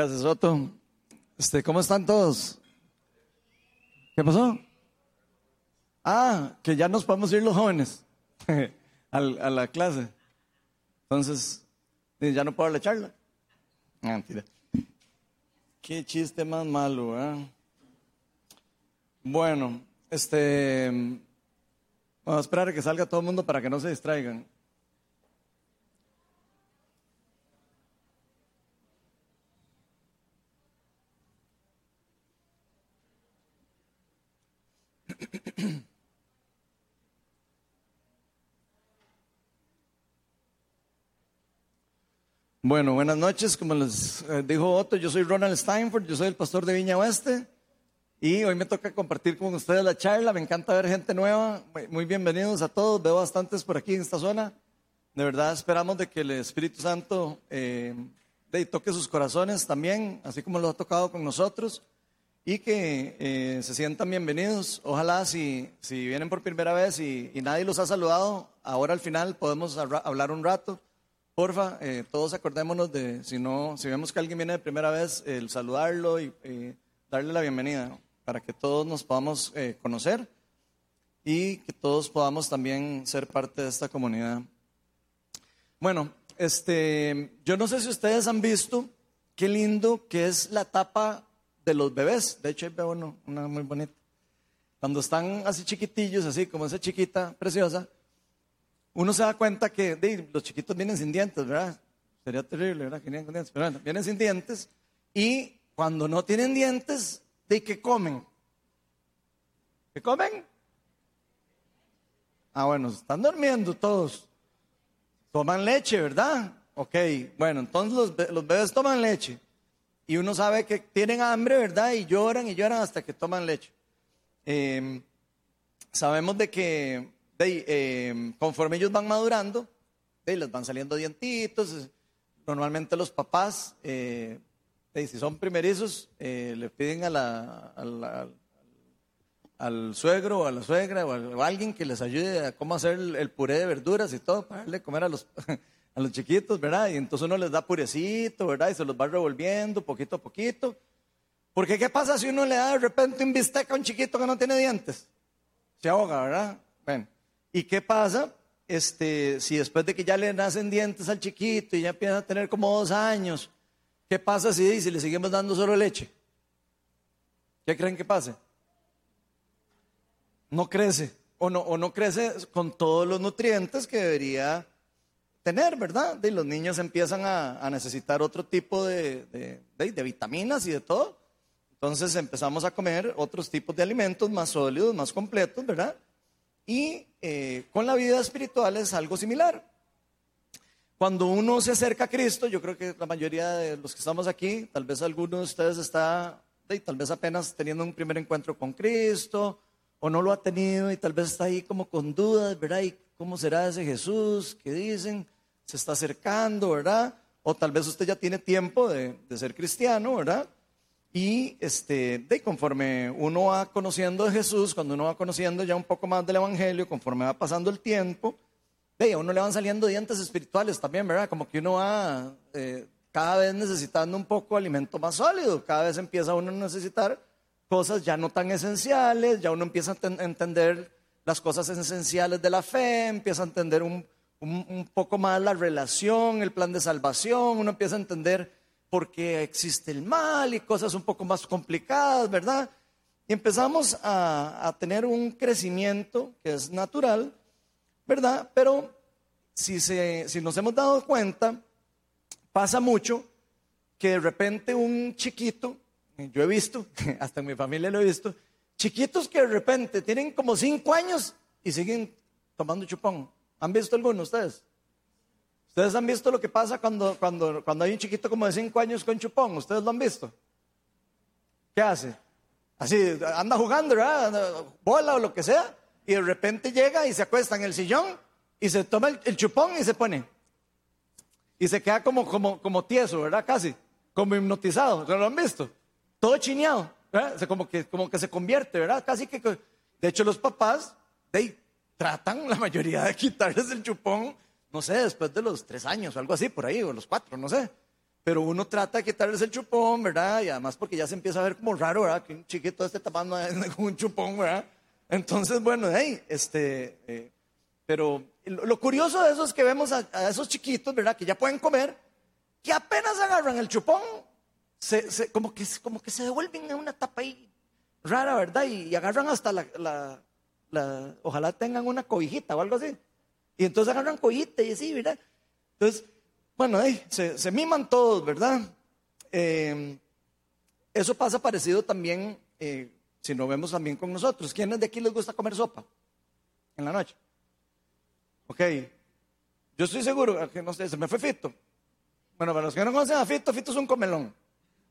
Gracias, Otto. Este, ¿Cómo están todos? ¿Qué pasó? Ah, que ya nos podemos ir los jóvenes a la clase. Entonces, ya no puedo la charla. Ah. Qué chiste más malo, ¿eh? Bueno, este. Vamos a esperar a que salga todo el mundo para que no se distraigan. Bueno, buenas noches. Como les eh, dijo Otto, yo soy Ronald Steinford, yo soy el pastor de Viña Oeste y hoy me toca compartir con ustedes la charla. Me encanta ver gente nueva. Muy bienvenidos a todos. Veo bastantes por aquí en esta zona. De verdad esperamos de que el Espíritu Santo eh, toque sus corazones también, así como lo ha tocado con nosotros y que eh, se sientan bienvenidos. Ojalá si, si vienen por primera vez y, y nadie los ha saludado, ahora al final podemos hablar un rato Porfa, eh, todos acordémonos de, si no, si vemos que alguien viene de primera vez, el saludarlo y darle la bienvenida, para que todos nos podamos eh, conocer y que todos podamos también ser parte de esta comunidad. Bueno, este, yo no sé si ustedes han visto qué lindo que es la tapa de los bebés. De hecho, ahí veo una muy bonita. Cuando están así chiquitillos, así como esa chiquita preciosa, uno se da cuenta que los chiquitos vienen sin dientes, ¿verdad? Sería terrible, ¿verdad? Que vienen con dientes. Pero bueno, vienen sin dientes. Y cuando no tienen dientes, ¿de qué comen? ¿Qué comen? Ah, bueno, están durmiendo todos. Toman leche, ¿verdad? Ok, bueno, entonces los, bebés toman leche. Y uno sabe que tienen hambre, ¿verdad? Y lloran y lloran hasta que toman leche. Em, sabemos de que eh, conforme ellos van madurando, les van saliendo dientitos. Normalmente los papás, eh, si son primerizos, eh, le piden a la, al suegro o a la suegra o a, alguien que les ayude a cómo hacer el, puré de verduras y todo para darle comer a los, a los chiquitos, ¿verdad? Y entonces uno les da purecito, ¿verdad? Y se los va revolviendo poquito a poquito. Porque ¿qué pasa si uno le da de repente un bistec a un chiquito que no tiene dientes? Se ahoga, ¿verdad? Bueno. ¿Y qué pasa? Este, si después de que ya le nacen dientes al chiquito y ya empieza a tener como dos años, ¿qué pasa si, si le seguimos dando solo leche? ¿Qué creen que pase? No crece, o no, o no crece con todos los nutrientes que debería tener, ¿verdad? Y los niños empiezan a, necesitar otro tipo de, de vitaminas y de todo. Entonces empezamos a comer otros tipos de alimentos más sólidos, más completos, ¿verdad? Y eh, con la vida espiritual es algo similar. Cuando uno se acerca a Cristo, yo creo que la mayoría de los que estamos aquí, tal vez alguno de ustedes está, tal vez apenas teniendo un primer encuentro con Cristo, o no lo ha tenido y tal vez está ahí como con dudas, ¿verdad? ¿Y cómo será ese Jesús que dicen? Se está acercando, ¿verdad? O tal vez usted ya tiene tiempo de, de ser cristiano, ¿verdad? Y este, de conforme uno va conociendo de Jesús, cuando uno va conociendo ya un poco más del Evangelio, conforme va pasando el tiempo, de a uno le van saliendo dientes espirituales también, ¿verdad? Como que uno va eh, cada vez necesitando un poco alimento más sólido, cada vez empieza uno a necesitar cosas ya no tan esenciales, ya uno empieza a entender las cosas esenciales de la fe, empieza a entender un, un poco más la relación, el plan de salvación, uno empieza a entender porque existe el mal y cosas un poco más complicadas, ¿verdad? Y empezamos a, tener un crecimiento que es natural, ¿verdad? Pero si, si nos hemos dado cuenta, pasa mucho que de repente un chiquito, yo he visto, hasta en mi familia lo he visto, chiquitos que de repente tienen como cinco años y siguen tomando chupón. ¿Han visto alguno de ustedes? ¿Ustedes han visto lo que pasa cuando, cuando, cuando hay un chiquito como de 5 años con chupón? ¿Ustedes lo han visto? ¿Qué hace? Así, anda jugando, ¿verdad? Bola o lo que sea, y de repente llega y se acuesta en el sillón y se toma el, chupón y se pone. Y se queda como, como, como tieso, ¿verdad? Casi, como hipnotizado. ¿Lo han visto? Todo chineado, ¿verdad? como, que, como que se convierte, ¿verdad? Casi que. De hecho, los papás de, tratan la mayoría de quitarles el chupón no sé, después de los tres años o algo así, por ahí, o los cuatro, no sé. pero uno trata de quitarles el chupón, ¿verdad? Y además porque ya se empieza a ver como raro, ¿verdad? Que un chiquito esté tapando con un chupón, ¿verdad? Entonces, bueno, hey, este, eh, pero lo, curioso de eso es que vemos a, esos chiquitos, ¿verdad? Que ya pueden comer, que apenas agarran el chupón, se, como, que, como que se devuelven en una tapa ahí rara, ¿verdad? Y, agarran hasta la, la, ojalá tengan una cobijita o algo así. Y entonces agarran cobijita y así, ¿verdad? Entonces, bueno, se, miman todos, ¿verdad? Eh, eso pasa parecido también, eh, si lo vemos también con nosotros. ¿Quiénes de aquí les gusta comer sopa en la noche? Ok, yo estoy seguro, que no sé, se me fue Fito. Bueno, para los que no conocen a Fito, Fito es un comelón.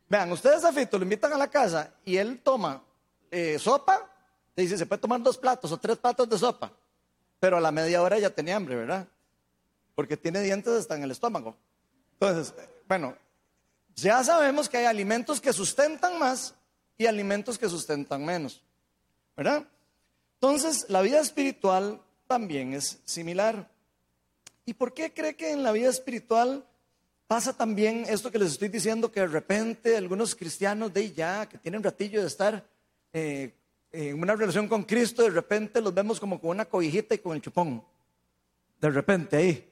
Vean, ustedes a Fito lo invitan a la casa y él toma eh, sopa, te dice, se puede tomar dos platos o tres platos de sopa, pero a la media hora ya tenía hambre, ¿verdad? porque tiene dientes hasta en el estómago. Entonces, bueno, ya sabemos que hay alimentos que sustentan más y alimentos que sustentan menos, ¿verdad? Entonces, la vida espiritual también es similar. ¿Y por qué cree que en la vida espiritual pasa también esto que les estoy diciendo, que de repente algunos cristianos de ya, que tienen ratillo de estar eh, en una relación con Cristo, de repente los vemos como con una cobijita y con el chupón? De repente ahí.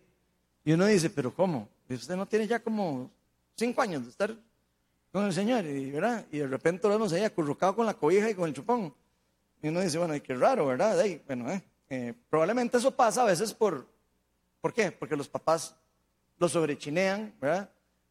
Y uno dice, pero ¿cómo? Usted no tiene ya como cinco años de estar con el Señor, y, ¿verdad? Y de repente lo vemos ahí acurrucado con la cobija y con el chupón. Y uno dice, bueno, qué raro, ¿verdad? bueno, eh, eh, probablemente eso pasa a veces por, ¿por qué? Porque los papás lo sobrechinean, ¿verdad?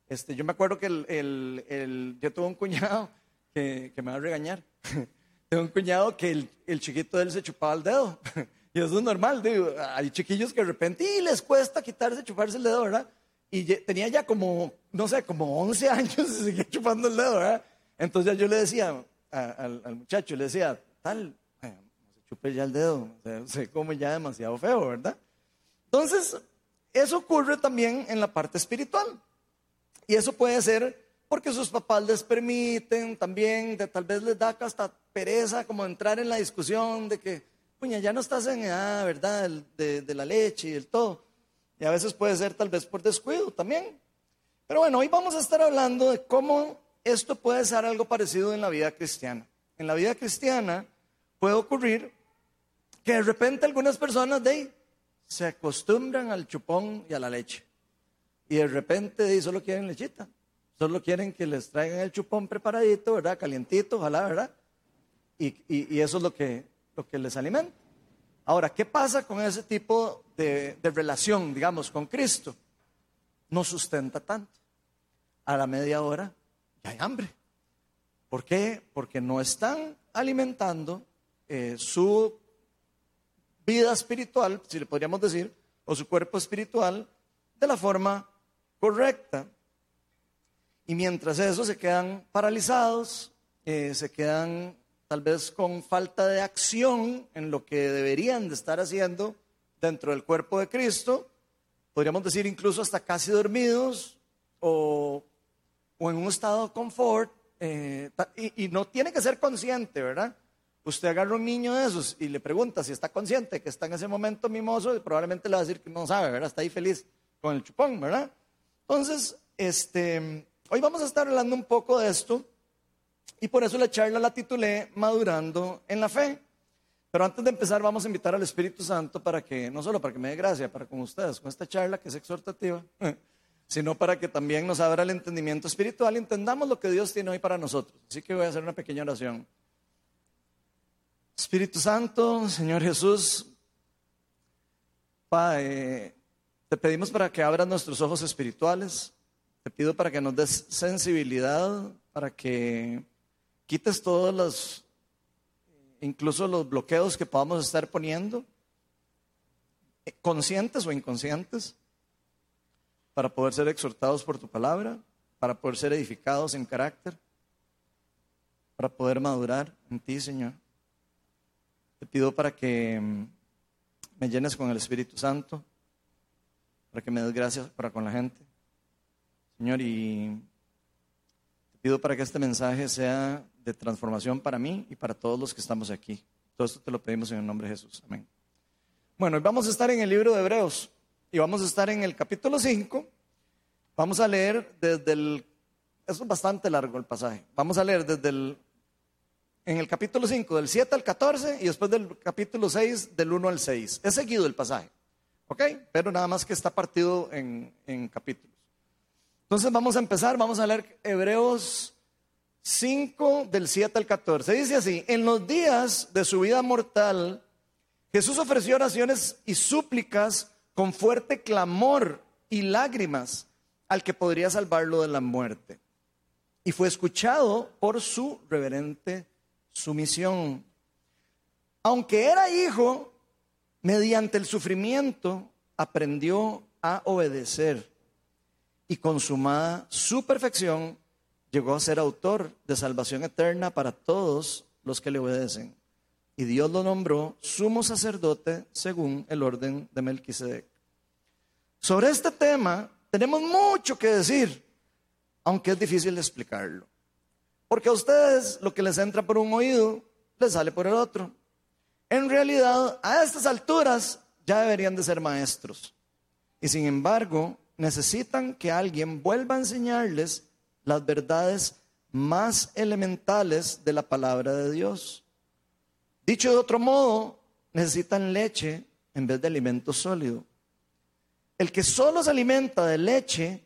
Este, yo me acuerdo que el, el, yo tuve un cuñado que, que me va a regañar. tengo un cuñado que el, el chiquito de él se chupaba el dedo. Y eso es normal, digo, hay chiquillos que de repente y les cuesta quitarse, chuparse el dedo, ¿verdad? Y tenía ya como, no sé, como 11 años y seguía chupando el dedo, ¿verdad? Entonces yo le decía al, muchacho, le decía, tal, no se chupe ya el dedo, se come ya demasiado feo, ¿verdad? Entonces, eso ocurre también en la parte espiritual. Y eso puede ser porque sus papás les permiten también, de, tal vez les da hasta pereza como entrar en la discusión de que puña, ya no estás en edad, ¿verdad?, de, de, la leche y el todo. Y a veces puede ser tal vez por descuido también. Pero bueno, hoy vamos a estar hablando de cómo esto puede ser algo parecido en la vida cristiana. En la vida cristiana puede ocurrir que de repente algunas personas de se acostumbran al chupón y a la leche. Y de repente de solo quieren lechita. Solo quieren que les traigan el chupón preparadito, ¿verdad? Calientito, ojalá, ¿verdad? Y, y, eso es lo que lo que les alimenta. Ahora, ¿qué pasa con ese tipo de, relación, digamos, con Cristo? No sustenta tanto. A la media hora ya hay hambre. ¿Por qué? Porque no están alimentando eh, su vida espiritual, si le podríamos decir, o su cuerpo espiritual de la forma correcta. Y mientras eso se quedan paralizados, eh, se quedan tal vez con falta de acción en lo que deberían de estar haciendo dentro del cuerpo de Cristo, podríamos decir incluso hasta casi dormidos o, en un estado de confort, eh, y, no tiene que ser consciente, ¿verdad? Usted agarra un niño de esos y le pregunta si está consciente que está en ese momento mimoso, y probablemente le va a decir que no sabe, ¿verdad? Está ahí feliz con el chupón, ¿verdad? Entonces, este, hoy vamos a estar hablando un poco de esto y por eso la charla la titulé Madurando en la Fe. Pero antes de empezar vamos a invitar al Espíritu Santo para que, no solo para que me dé gracia, para con ustedes, con esta charla que es exhortativa, sino para que también nos abra el entendimiento espiritual y entendamos lo que Dios tiene hoy para nosotros. Así que voy a hacer una pequeña oración. Espíritu Santo, Señor Jesús, Padre, te pedimos para que abras nuestros ojos espirituales, te pido para que nos des sensibilidad, para que quites todos los, incluso los bloqueos que podamos estar poniendo, eh, conscientes o inconscientes, para poder ser exhortados por tu palabra, para poder ser edificados en carácter, para poder madurar en ti, Señor. Te pido para que mm, me llenes con el Espíritu Santo, para que me des gracias para con la gente, Señor, y te pido para que este mensaje sea de transformación para mí y para todos los que estamos aquí. Todo esto te lo pedimos en el nombre de Jesús. Amén. Bueno, vamos a estar en el libro de Hebreos y vamos a estar en el capítulo 5 Vamos a leer desde el... Eso es bastante largo el pasaje. Vamos a leer desde el... En el capítulo 5, del 7 al 14 y después del capítulo 6, del 1 al 6. Es seguido el pasaje. ¿Ok? Pero nada más que está partido en, en capítulos. Entonces vamos a empezar, vamos a leer Hebreos 5 del 7 al 14. Dice así, en los días de su vida mortal, Jesús ofreció oraciones y súplicas con fuerte clamor y lágrimas al que podría salvarlo de la muerte. Y fue escuchado por su reverente sumisión. Aunque era hijo, mediante el sufrimiento aprendió a obedecer y consumada su perfección, llegó a ser autor de salvación eterna para todos los que le obedecen. Y Dios lo nombró sumo sacerdote según el orden de Melquisedec. Sobre este tema tenemos mucho que decir, aunque es difícil explicarlo. Porque a ustedes lo que les entra por un oído, les sale por el otro. En realidad, a estas alturas ya deberían de ser maestros. Y sin embargo, necesitan que alguien vuelva a enseñarles las verdades más elementales de la palabra de Dios. Dicho de otro modo, necesitan leche en vez de alimento sólido. El que solo se alimenta de leche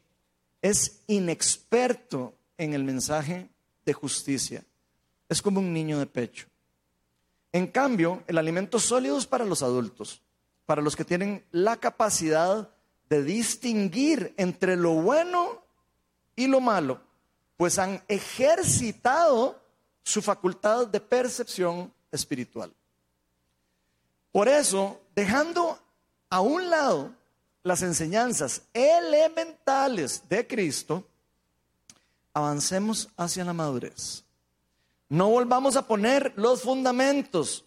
es inexperto en el mensaje de justicia. Es como un niño de pecho. En cambio, el alimento sólido es para los adultos, para los que tienen la capacidad de distinguir entre lo bueno y lo malo, pues han ejercitado su facultad de percepción espiritual. Por eso, dejando a un lado las enseñanzas elementales de Cristo, avancemos hacia la madurez. No volvamos a poner los fundamentos,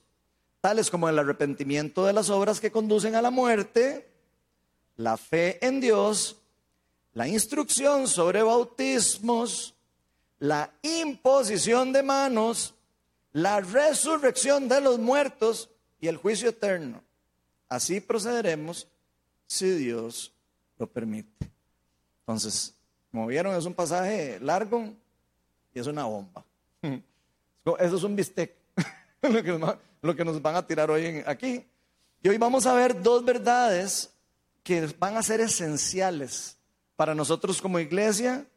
tales como el arrepentimiento de las obras que conducen a la muerte, la fe en Dios, la instrucción sobre bautismos, la imposición de manos, la resurrección de los muertos y el juicio eterno. Así procederemos si Dios lo permite. Entonces, como vieron, es un pasaje largo y es una bomba. Eso es un bistec, lo que nos van a tirar hoy aquí. Y hoy vamos a ver dos verdades que van a ser esenciales para nosotros como iglesia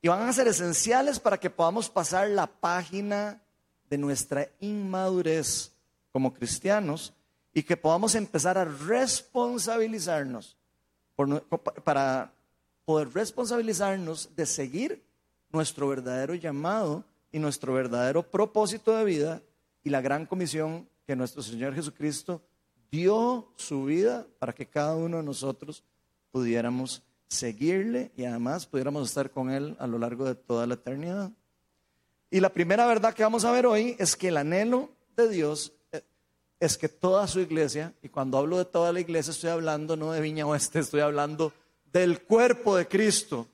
y van a ser esenciales para que podamos pasar la página de nuestra inmadurez como cristianos y que podamos empezar a responsabilizarnos para poder responsabilizarnos de seguir nuestro verdadero llamado y nuestro verdadero propósito de vida y la gran comisión que nuestro Señor Jesucristo dio su vida para que cada uno de nosotros pudiéramos seguirle y además pudiéramos estar con Él a lo largo de toda la eternidad. Y la primera verdad que vamos a ver hoy es que el anhelo de Dios eh, es que toda su iglesia, y cuando hablo de toda la iglesia estoy hablando no de Viña Oeste, estoy hablando del cuerpo de Cristo,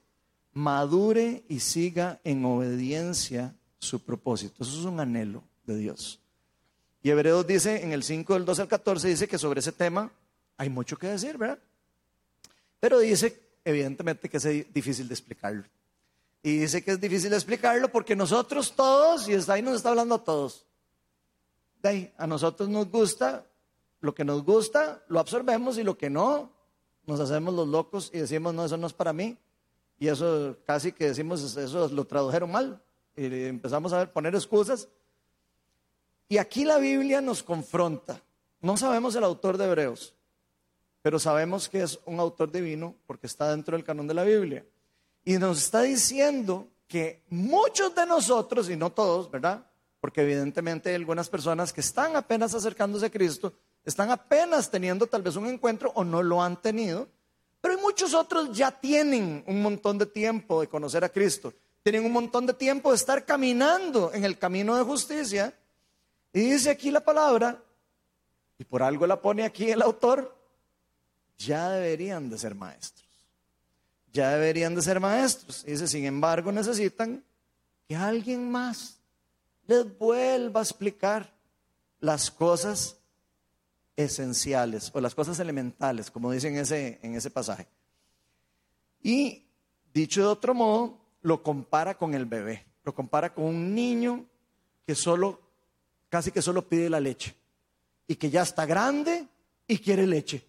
madure y siga en obediencia su propósito. Eso es un anhelo de Dios. Y Hebreos dice en el 5 del 12 al 14, dice que sobre ese tema hay mucho que decir, ¿verdad? Pero dice, evidentemente, que es difícil de explicarlo. Y dice que es difícil de explicarlo porque nosotros todos, y ahí nos está hablando a todos, de ahí, a nosotros nos gusta, lo que nos gusta lo absorbemos y lo que no, nos hacemos los locos y decimos, no, eso no es para mí. Y eso casi que decimos, eso lo tradujeron mal. Y empezamos a poner excusas y aquí la Biblia nos confronta. No sabemos el autor de Hebreos, pero sabemos que es un autor divino porque está dentro del canon de la Biblia. Y nos está diciendo que muchos de nosotros, y no todos, ¿verdad? Porque evidentemente hay algunas personas que están apenas acercándose a Cristo, están apenas teniendo tal vez un encuentro o no lo han tenido, pero muchos otros ya tienen un montón de tiempo de conocer a Cristo, tienen un montón de tiempo de estar caminando en el camino de justicia y dice aquí la palabra, y por algo la pone aquí el autor, ya deberían de ser maestros. Ya deberían de ser maestros. Y dice, sin embargo, necesitan que alguien más les vuelva a explicar las cosas esenciales o las cosas elementales, como dice en ese, en ese pasaje. Y dicho de otro modo, lo compara con el bebé, lo compara con un niño que solo, casi que solo pide la leche y que ya está grande y quiere leche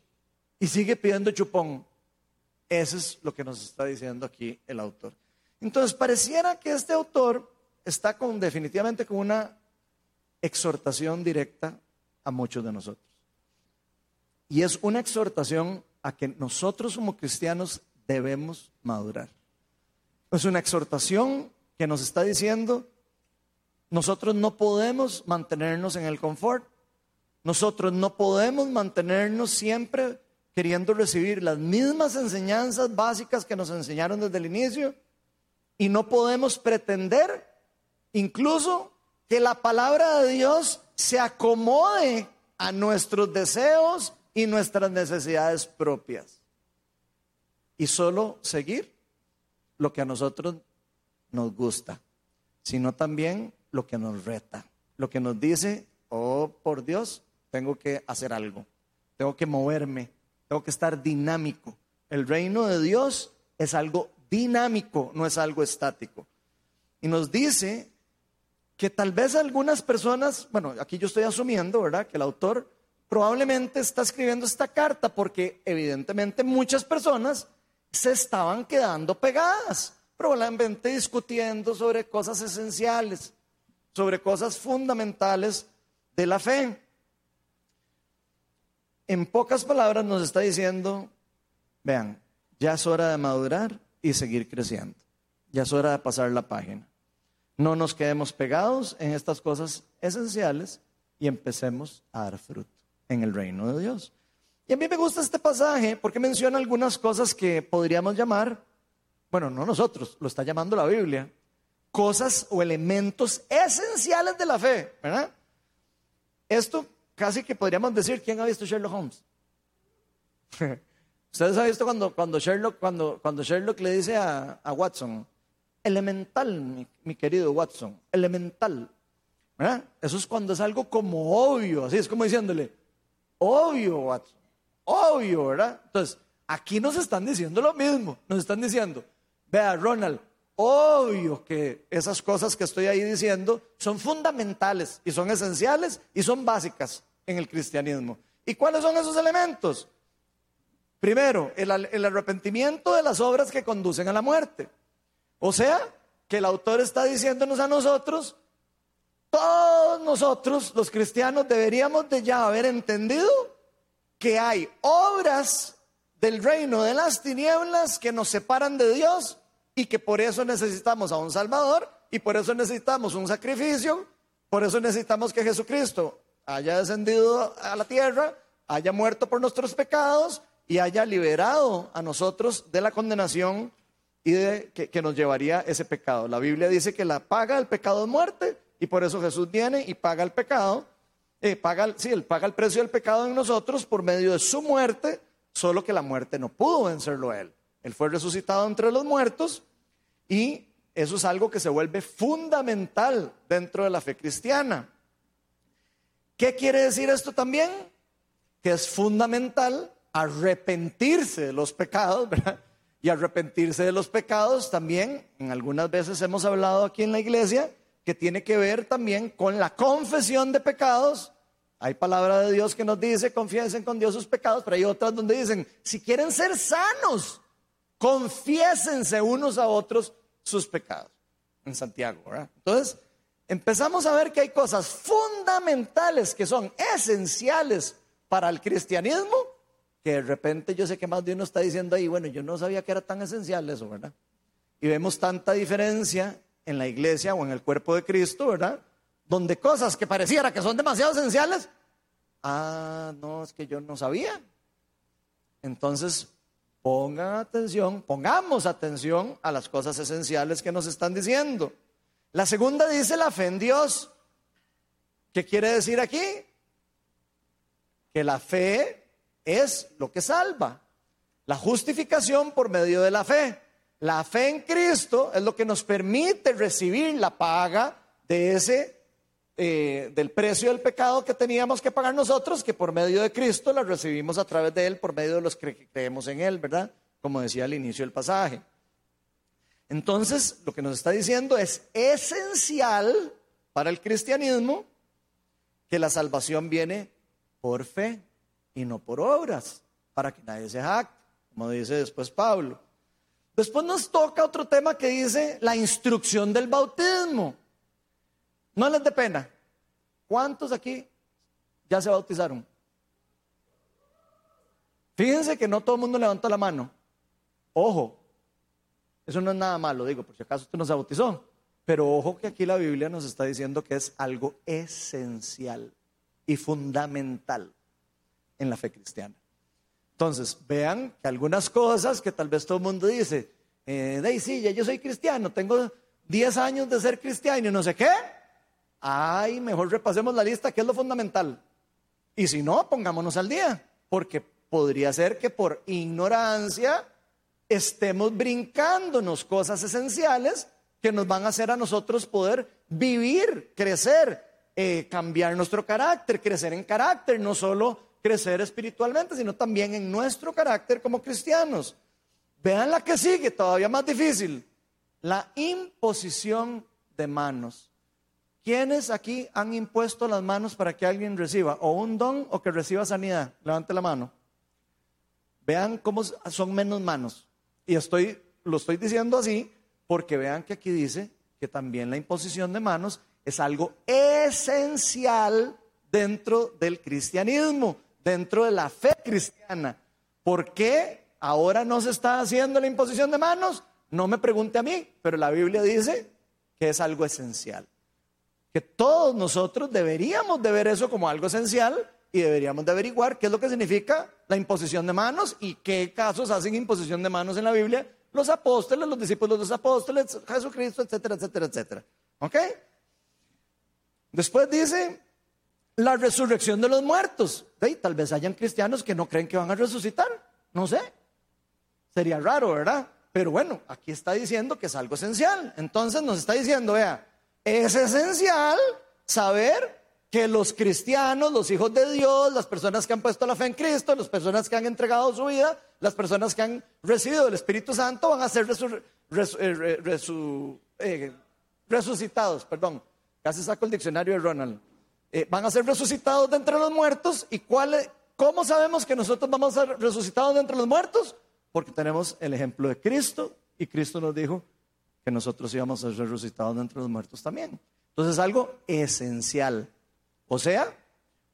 y sigue pidiendo chupón. Eso es lo que nos está diciendo aquí el autor. Entonces, pareciera que este autor está con, definitivamente con una exhortación directa a muchos de nosotros. Y es una exhortación a que nosotros como cristianos debemos madurar. Es una exhortación que nos está diciendo, nosotros no podemos mantenernos en el confort, nosotros no podemos mantenernos siempre queriendo recibir las mismas enseñanzas básicas que nos enseñaron desde el inicio y no podemos pretender incluso que la palabra de Dios se acomode a nuestros deseos y nuestras necesidades propias. Y solo seguir lo que a nosotros nos gusta, sino también lo que nos reta, lo que nos dice, oh, por Dios, tengo que hacer algo, tengo que moverme, tengo que estar dinámico. El reino de Dios es algo dinámico, no es algo estático. Y nos dice que tal vez algunas personas, bueno, aquí yo estoy asumiendo, ¿verdad? Que el autor probablemente está escribiendo esta carta porque evidentemente muchas personas se estaban quedando pegadas, probablemente discutiendo sobre cosas esenciales, sobre cosas fundamentales de la fe. En pocas palabras nos está diciendo, vean, ya es hora de madurar y seguir creciendo. Ya es hora de pasar la página. No nos quedemos pegados en estas cosas esenciales y empecemos a dar fruto en el reino de Dios. Y a mí me gusta este pasaje porque menciona algunas cosas que podríamos llamar, bueno, no nosotros, lo está llamando la Biblia, cosas o elementos esenciales de la fe, ¿verdad? Esto casi que podríamos decir, ¿quién ha visto Sherlock Holmes? Ustedes han visto cuando, cuando, Sherlock, cuando, cuando Sherlock le dice a, a Watson, elemental, mi, querido Watson, elemental. ¿verdad? Eso es cuando es algo como obvio, así es como diciéndole, obvio, Watson, obvio, ¿verdad? Entonces, aquí nos están diciendo lo mismo, nos están diciendo, vea, Ronald, obvio que esas cosas que estoy ahí diciendo son fundamentales y son esenciales y son básicas en el cristianismo. ¿Y cuáles son esos elementos? Primero, el, arrepentimiento de las obras que conducen a la muerte. O sea, que el autor está diciéndonos a nosotros, todos nosotros, los cristianos, deberíamos de ya haber entendido que hay obras del reino de las tinieblas que nos separan de Dios y que por eso necesitamos a un Salvador y por eso necesitamos un sacrificio, por eso necesitamos que Jesucristo haya descendido a la tierra, haya muerto por nuestros pecados y haya liberado a nosotros de la condenación y de que, nos llevaría ese pecado. La Biblia dice que la paga el pecado de muerte y por eso Jesús viene y paga el pecado, eh, paga, sí, él paga el precio del pecado en nosotros por medio de su muerte, solo que la muerte no pudo vencerlo a él. Él fue resucitado entre los muertos y eso es algo que se vuelve fundamental dentro de la fe cristiana. ¿Qué quiere decir esto también? Que es fundamental arrepentirse de los pecados, ¿verdad? Y arrepentirse de los pecados también, en algunas veces hemos hablado aquí en la iglesia, que tiene que ver también con la confesión de pecados. Hay palabra de Dios que nos dice, confiesen con Dios sus pecados, pero hay otras donde dicen, si quieren ser sanos, confiésense unos a otros sus pecados. En Santiago, ¿verdad? Entonces, empezamos a ver que hay cosas fundamentales que son esenciales para el cristianismo que de repente yo sé que más de uno está diciendo ahí, bueno, yo no sabía que era tan esencial eso, ¿verdad? Y vemos tanta diferencia en la iglesia o en el cuerpo de Cristo, ¿verdad? Donde cosas que pareciera que son demasiado esenciales, ah, no, es que yo no sabía. Entonces, pongan atención, pongamos atención a las cosas esenciales que nos están diciendo. La segunda dice la fe en Dios. ¿Qué quiere decir aquí? Que la fe es lo que salva. La justificación por medio de la fe. La fe en Cristo es lo que nos permite recibir la paga de ese, eh, del precio del pecado que teníamos que pagar nosotros, que por medio de Cristo la recibimos a través de Él, por medio de los que creemos en Él, ¿verdad? Como decía al inicio del pasaje. Entonces, lo que nos está diciendo es esencial para el cristianismo que la salvación viene por fe y no por obras, para que nadie se jacte, como dice después Pablo. Después nos toca otro tema que dice la instrucción del bautismo. No les dé pena. ¿Cuántos aquí ya se bautizaron? Fíjense que no todo el mundo levanta la mano. Ojo, eso no es nada malo, digo, por si acaso usted no se bautizó. Pero ojo que aquí la Biblia nos está diciendo que es algo esencial y fundamental en la fe cristiana. Entonces, vean que algunas cosas que tal vez todo el mundo dice, eh, sí, ya yo soy cristiano, tengo 10 años de ser cristiano y no sé qué. Ay, mejor repasemos la lista, que es lo fundamental. Y si no, pongámonos al día, porque podría ser que por ignorancia estemos brincándonos cosas esenciales que nos van a hacer a nosotros poder vivir, crecer, eh, cambiar nuestro carácter, crecer en carácter, no solo crecer espiritualmente, sino también en nuestro carácter como cristianos. Vean la que sigue, todavía más difícil, la imposición de manos. ¿Quiénes aquí han impuesto las manos para que alguien reciba o un don o que reciba sanidad? Levante la mano. Vean cómo son menos manos. Y estoy, lo estoy diciendo así porque vean que aquí dice que también la imposición de manos es algo esencial dentro del cristianismo, dentro de la fe cristiana. ¿Por qué ahora no se está haciendo la imposición de manos? No me pregunte a mí, pero la Biblia dice que es algo esencial. Que todos nosotros deberíamos de ver eso como algo esencial y deberíamos de averiguar qué es lo que significa la imposición de manos y qué casos hacen imposición de manos en la Biblia los apóstoles, los discípulos de los apóstoles, Jesucristo, etcétera, etcétera, etcétera. ¿Ok? Después dice la resurrección de los muertos. Tal vez hayan cristianos que no creen que van a resucitar. No sé. Sería raro, ¿verdad? Pero bueno, aquí está diciendo que es algo esencial. Entonces nos está diciendo, vea, es esencial saber que los cristianos, los hijos de Dios, las personas que han puesto la fe en Cristo, las personas que han entregado su vida, las personas que han recibido el Espíritu Santo van a ser eh, eh, resucitados, perdón, casi saco el diccionario de Ronald, eh, van a ser resucitados de entre los muertos y ¿cómo sabemos que nosotros vamos a ser resucitados de entre los muertos? Porque tenemos el ejemplo de Cristo y Cristo nos dijo que nosotros íbamos a ser resucitados de entre los muertos también. Entonces es algo esencial. O sea,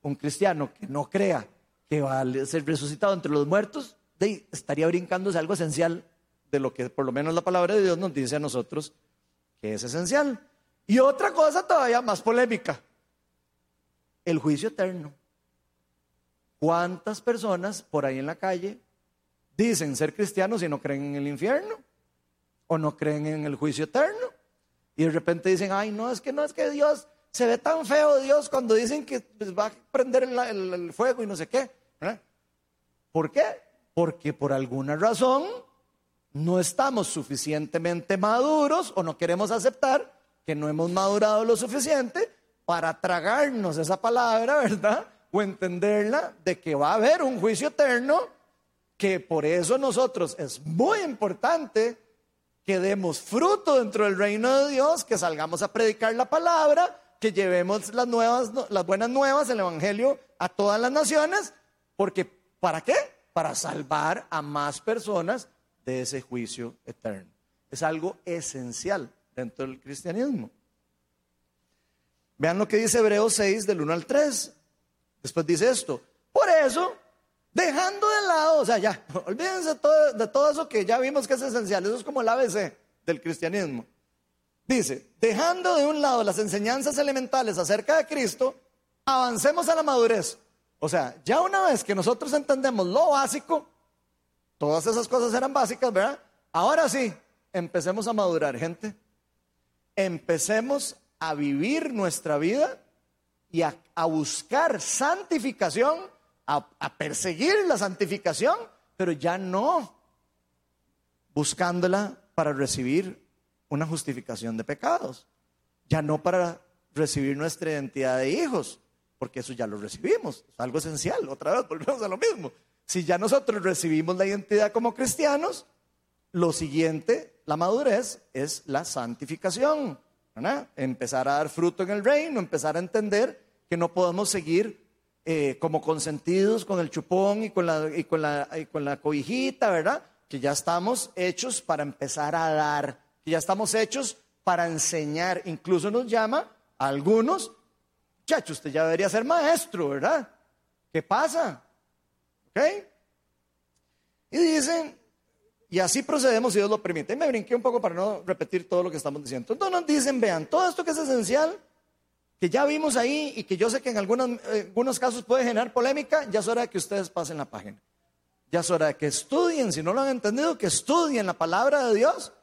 un cristiano que no crea que va a ser resucitado entre los muertos, estaría brincándose algo esencial de lo que por lo menos la palabra de Dios nos dice a nosotros que es esencial. Y otra cosa todavía más polémica, el juicio eterno. ¿Cuántas personas por ahí en la calle dicen ser cristianos y no creen en el infierno? ¿O no creen en el juicio eterno? Y de repente dicen, ay, no, es que no es que Dios se ve tan feo Dios cuando dicen que pues, va a prender el, fuego y no sé qué. ¿Por qué? Porque por alguna razón no estamos suficientemente maduros o no queremos aceptar que no hemos madurado lo suficiente para tragarnos esa palabra, ¿verdad? O entenderla de que va a haber un juicio eterno, que por eso nosotros es muy importante que demos fruto dentro del reino de Dios, que salgamos a predicar la palabra, que llevemos las, nuevas, las buenas nuevas, el Evangelio a todas las naciones, porque ¿para qué? Para salvar a más personas de ese juicio eterno. Es algo esencial dentro del cristianismo. Vean lo que dice Hebreos 6 del 1 al 3. Después dice esto. Por eso, dejando de lado, o sea, ya, olvídense de todo eso que ya vimos que es esencial. Eso es como el ABC del cristianismo. Dice, dejando de un lado las enseñanzas elementales acerca de Cristo, avancemos a la madurez. O sea, ya una vez que nosotros entendemos lo básico, todas esas cosas eran básicas, ¿verdad? Ahora sí, empecemos a madurar, gente. Empecemos a vivir nuestra vida y a, buscar santificación, a perseguir la santificación, pero ya no buscándola para recibir una justificación de pecados, ya no para recibir nuestra identidad de hijos, porque eso ya lo recibimos, es algo esencial, otra vez volvemos a lo mismo. Si ya nosotros recibimos la identidad como cristianos, lo siguiente, la madurez es la santificación, Empezar a dar fruto en el reino, empezar a entender que no podemos seguir eh, como consentidos con el chupón y con, la, y, con la, y con la cobijita, ¿verdad? Que ya estamos hechos para empezar a dar, que ya estamos hechos para enseñar. Incluso nos llama a algunos, chacho, usted ya debería ser maestro, ¿verdad? ¿Qué pasa? ¿Ok? Y dicen, y así procedemos si Dios lo permite. Y me brinqué un poco para no repetir todo lo que estamos diciendo. Entonces nos dicen, vean, todo esto que es esencial, que ya vimos ahí y que yo sé que en algunos, eh, algunos casos puede generar polémica, ya es hora de que ustedes pasen la página. Ya es hora de que estudien, si no lo han entendido, que estudien la palabra de Dios,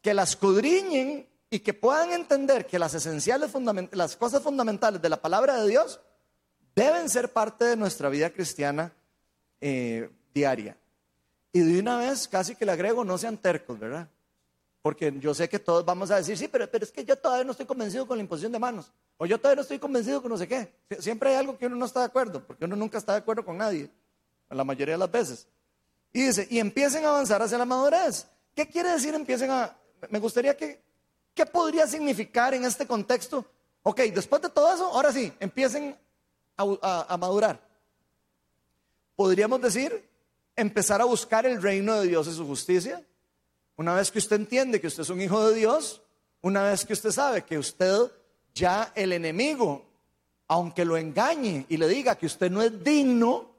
que la escudriñen y que puedan entender que las esenciales, las cosas fundamentales de la palabra de Dios deben ser parte de nuestra vida cristiana eh, diaria. Y de una vez casi que le agrego, no sean tercos, ¿verdad? Porque yo sé que todos vamos a decir, sí, pero, pero es que yo todavía no estoy convencido con la imposición de manos. O yo todavía no estoy convencido con no sé qué. Siempre hay algo que uno no está de acuerdo, porque uno nunca está de acuerdo con nadie, la mayoría de las veces. Y dice, y empiecen a avanzar hacia la madurez. ¿Qué quiere decir empiecen a... Me gustaría que... ¿Qué podría significar en este contexto? Ok, después de todo eso, ahora sí, empiecen a madurar. Podríamos decir empezar a buscar el reino de Dios y su justicia. Una vez que usted entiende que usted es un hijo de Dios, una vez que usted sabe que usted ya el enemigo, aunque lo engañe y le diga que usted no es digno,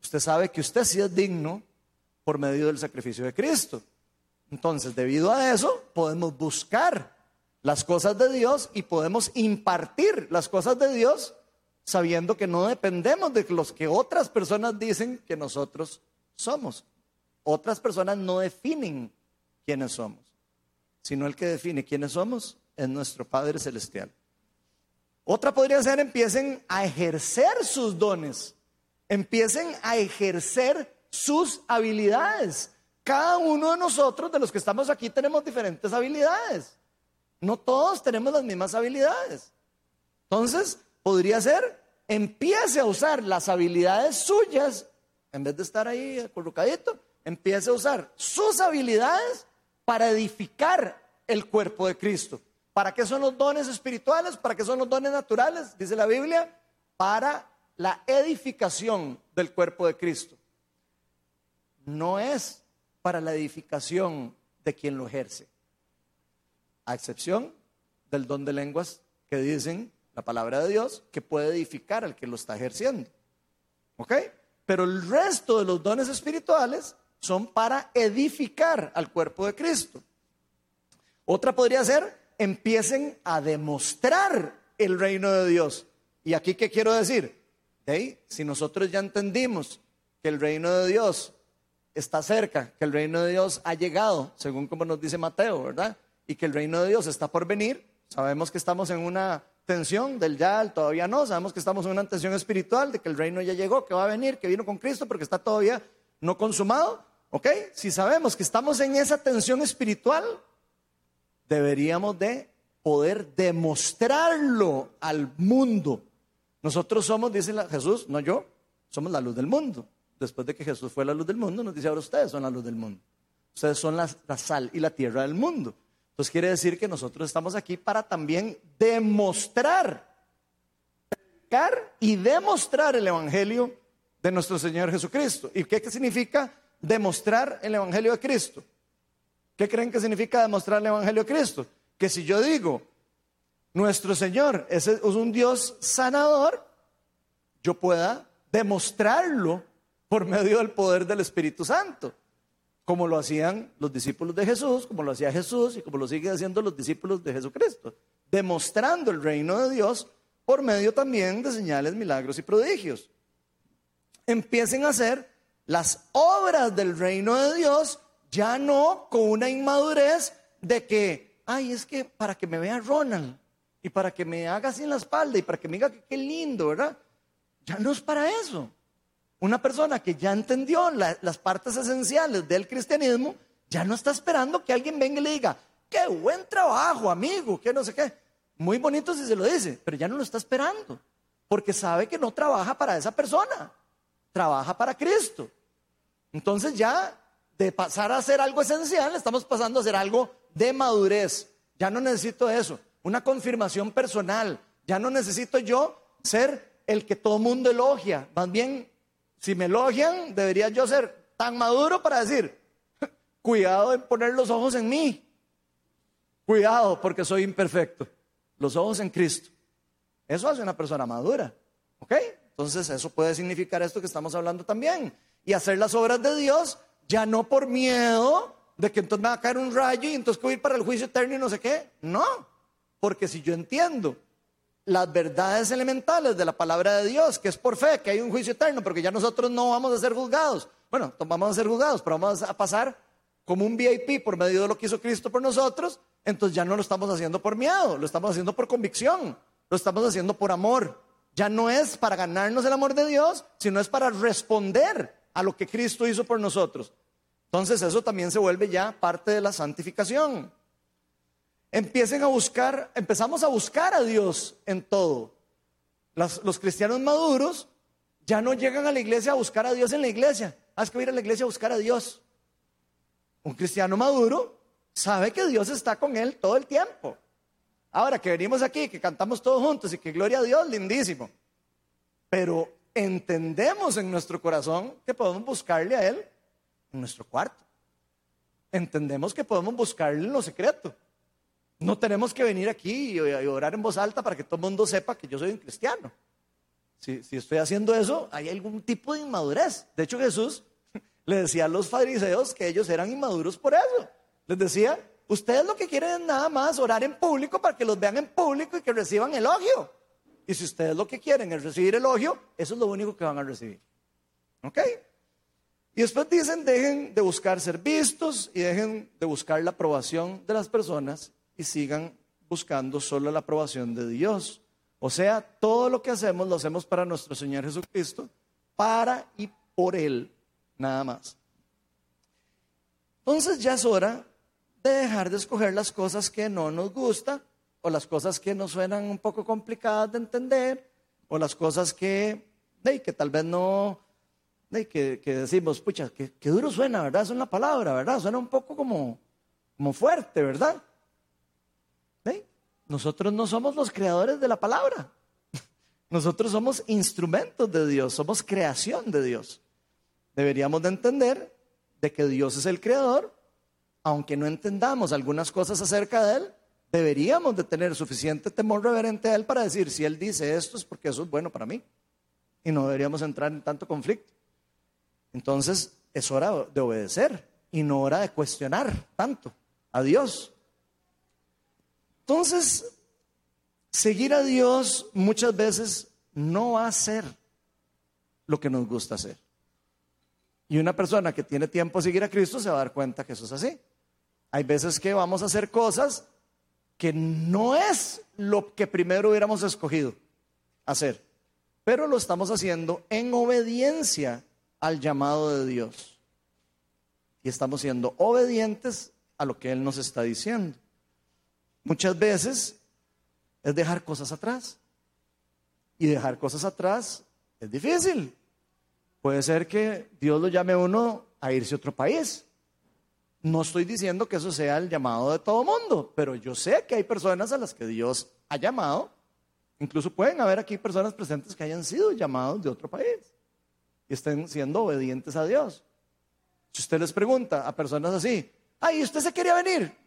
usted sabe que usted sí es digno por medio del sacrificio de Cristo. Entonces, debido a eso, podemos buscar las cosas de Dios y podemos impartir las cosas de Dios sabiendo que no dependemos de los que otras personas dicen que nosotros somos. Otras personas no definen quiénes somos, sino el que define quiénes somos es nuestro Padre Celestial. Otra podría ser empiecen a ejercer sus dones, empiecen a ejercer sus habilidades. Cada uno de nosotros, de los que estamos aquí, tenemos diferentes habilidades. No todos tenemos las mismas habilidades. Entonces, podría ser, empiece a usar las habilidades suyas, en vez de estar ahí acurrucadito, empiece a usar sus habilidades para edificar el cuerpo de Cristo. ¿Para qué son los dones espirituales? ¿Para qué son los dones naturales? Dice la Biblia, para la edificación del cuerpo de Cristo. No es para la edificación de quien lo ejerce, a excepción del don de lenguas que dicen la palabra de Dios, que puede edificar al que lo está ejerciendo. ¿Ok? Pero el resto de los dones espirituales son para edificar al cuerpo de Cristo. Otra podría ser, empiecen a demostrar el reino de Dios. ¿Y aquí qué quiero decir? Si nosotros ya entendimos que el reino de Dios está cerca, que el reino de Dios ha llegado, según como nos dice Mateo, ¿verdad? Y que el reino de Dios está por venir, sabemos que estamos en una tensión del ya todavía no. Sabemos que estamos en una tensión espiritual de que el reino ya llegó, que va a venir, que vino con Cristo, porque está todavía no consumado. ¿Ok? Si sabemos que estamos en esa tensión espiritual, deberíamos de poder demostrarlo al mundo. Nosotros somos, dice Jesús, no yo, somos la luz del mundo. Después de que Jesús fue la luz del mundo, nos dice ahora ustedes son la luz del mundo. Ustedes son la sal y la tierra del mundo. Entonces quiere decir que nosotros estamos aquí para también demostrar y demostrar el Evangelio de nuestro Señor Jesucristo. ¿Y qué significa demostrar el Evangelio de Cristo? ¿Qué creen que significa demostrar el Evangelio de Cristo? Que si yo digo, nuestro Señor es un Dios sanador, yo pueda demostrarlo por medio del poder del Espíritu Santo como lo hacían los discípulos de Jesús, como lo hacía Jesús y como lo siguen haciendo los discípulos de Jesucristo, demostrando el reino de Dios por medio también de señales, milagros y prodigios. Empiecen a hacer las obras del reino de Dios ya no con una inmadurez de que, ay, es que para que me vea Ronald y para que me haga así en la espalda y para que me diga que qué lindo, ¿verdad? Ya no es para eso. Una persona que ya entendió las partes esenciales del cristianismo, ya no está esperando que alguien venga y le diga, qué buen trabajo, amigo, que no sé qué. Muy bonito si se lo dice, pero ya no lo está esperando, porque sabe que no trabaja para esa persona, trabaja para Cristo. Entonces ya, de pasar a hacer algo esencial, estamos pasando a hacer algo de madurez. Ya no necesito eso, una confirmación personal. Ya no necesito yo ser el que todo mundo elogia. Más bien, si me elogian, debería yo ser tan maduro para decir, cuidado en poner los ojos en mí. Cuidado porque soy imperfecto. Los ojos en Cristo. Eso hace una persona madura. ¿Ok? Entonces eso puede significar esto que estamos hablando también. Y hacer las obras de Dios ya no por miedo de que entonces me va a caer un rayo y entonces voy a ir para el juicio eterno y no sé qué. No, porque si yo entiendo las verdades elementales de la palabra de Dios, que es por fe, que hay un juicio eterno, porque ya nosotros no vamos a ser juzgados. Bueno, vamos a ser juzgados, pero vamos a pasar como un VIP por medio de lo que hizo Cristo por nosotros, entonces ya no lo estamos haciendo por miedo, lo estamos haciendo por convicción, lo estamos haciendo por amor. Ya no es para ganarnos el amor de Dios, sino es para responder a lo que Cristo hizo por nosotros. Entonces eso también se vuelve ya parte de la santificación. Empiecen a buscar, empezamos a buscar a Dios en todo. los cristianos maduros ya no llegan a la iglesia a buscar a Dios en la iglesia. Haz que ir a la iglesia a buscar a Dios. Un cristiano maduro sabe que Dios está con él todo el tiempo. Ahora que venimos aquí, que cantamos todos juntos y que gloria a Dios, lindísimo. Pero entendemos en nuestro corazón que podemos buscarle a Él en nuestro cuarto. Entendemos que podemos buscarle en lo secreto. No tenemos que venir aquí y orar en voz alta para que todo el mundo sepa que yo soy un cristiano. Si, si estoy haciendo eso, hay algún tipo de inmadurez. De hecho, Jesús le decía a los fariseos que ellos eran inmaduros por eso. Les decía, ustedes lo que quieren es nada más orar en público para que los vean en público y que reciban elogio. Y si ustedes lo que quieren es recibir elogio, eso es lo único que van a recibir. ¿Ok? Y después dicen, dejen de buscar ser vistos y dejen de buscar la aprobación de las personas y sigan buscando solo la aprobación de Dios. O sea, todo lo que hacemos lo hacemos para nuestro Señor Jesucristo, para y por Él, nada más. Entonces ya es hora de dejar de escoger las cosas que no nos gustan o las cosas que nos suenan un poco complicadas de entender o las cosas que, que tal vez no, que, decimos, pucha, que, duro suena, ¿verdad? Es una palabra, ¿verdad? Suena un poco como, como fuerte, ¿verdad? Nosotros no somos los creadores de la palabra. Nosotros somos instrumentos de Dios, somos creación de Dios. Deberíamos de entender de que Dios es el creador, aunque no entendamos algunas cosas acerca de Él, deberíamos de tener suficiente temor reverente a Él para decir, si Él dice esto es porque eso es bueno para mí. Y no deberíamos entrar en tanto conflicto. Entonces es hora de obedecer y no hora de cuestionar tanto a Dios. Entonces, seguir a Dios muchas veces no va a ser lo que nos gusta hacer. Y una persona que tiene tiempo a seguir a Cristo se va a dar cuenta que eso es así. Hay veces que vamos a hacer cosas que no es lo que primero hubiéramos escogido hacer, pero lo estamos haciendo en obediencia al llamado de Dios. Y estamos siendo obedientes a lo que Él nos está diciendo. Muchas veces es dejar cosas atrás. Y dejar cosas atrás es difícil. Puede ser que Dios lo llame a uno a irse a otro país. No estoy diciendo que eso sea el llamado de todo mundo, pero yo sé que hay personas a las que Dios ha llamado. Incluso pueden haber aquí personas presentes que hayan sido llamados de otro país y estén siendo obedientes a Dios. Si usted les pregunta a personas así, ay, ¿usted se quería venir?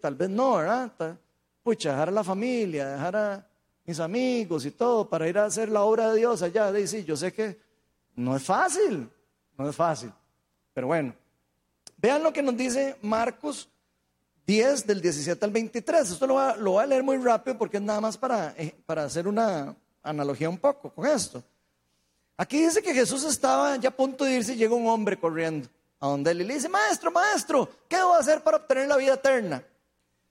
Tal vez no, ¿verdad? Pucha, dejar a la familia, dejar a mis amigos y todo para ir a hacer la obra de Dios allá. De, sí, yo sé que no es fácil, no es fácil. Pero bueno, vean lo que nos dice Marcos 10 del 17 al 23. Esto lo, lo voy a leer muy rápido porque es nada más para, eh, para hacer una analogía un poco con esto. Aquí dice que Jesús estaba ya a punto de irse y llega un hombre corriendo a donde él y le dice, maestro, maestro, ¿qué debo hacer para obtener la vida eterna?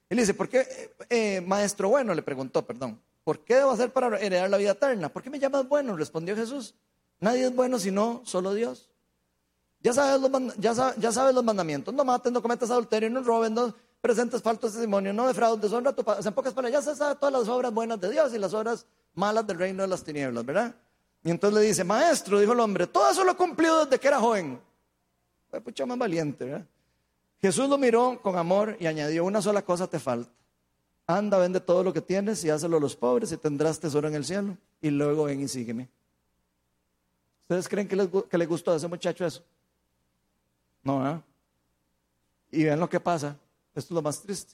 Él dice, ¿por qué, eh, maestro bueno? Le preguntó, perdón, ¿por qué debo hacer para heredar la vida eterna? ¿Por qué me llamas bueno? Respondió Jesús. Nadie es bueno sino solo Dios. Ya sabes los, ya ya sabes los mandamientos. No mates, no cometas adulterio, no robes, no presentes falto testimonio, no defraudes, deshonra a tu padre. en pocas palabras, ya se sabe todas las obras buenas de Dios y las obras malas del reino de las tinieblas, ¿verdad? Y entonces le dice, maestro, dijo el hombre, todo eso lo cumplido desde que era joven. pucha más valiente, ¿verdad? Jesús lo miró con amor y añadió, una sola cosa te falta. Anda, vende todo lo que tienes y hazlo a los pobres y tendrás tesoro en el cielo. Y luego ven y sígueme. ¿Ustedes creen que, les, que le gustó a ese muchacho eso? No, ¿eh? Y ven lo que pasa. Esto es lo más triste.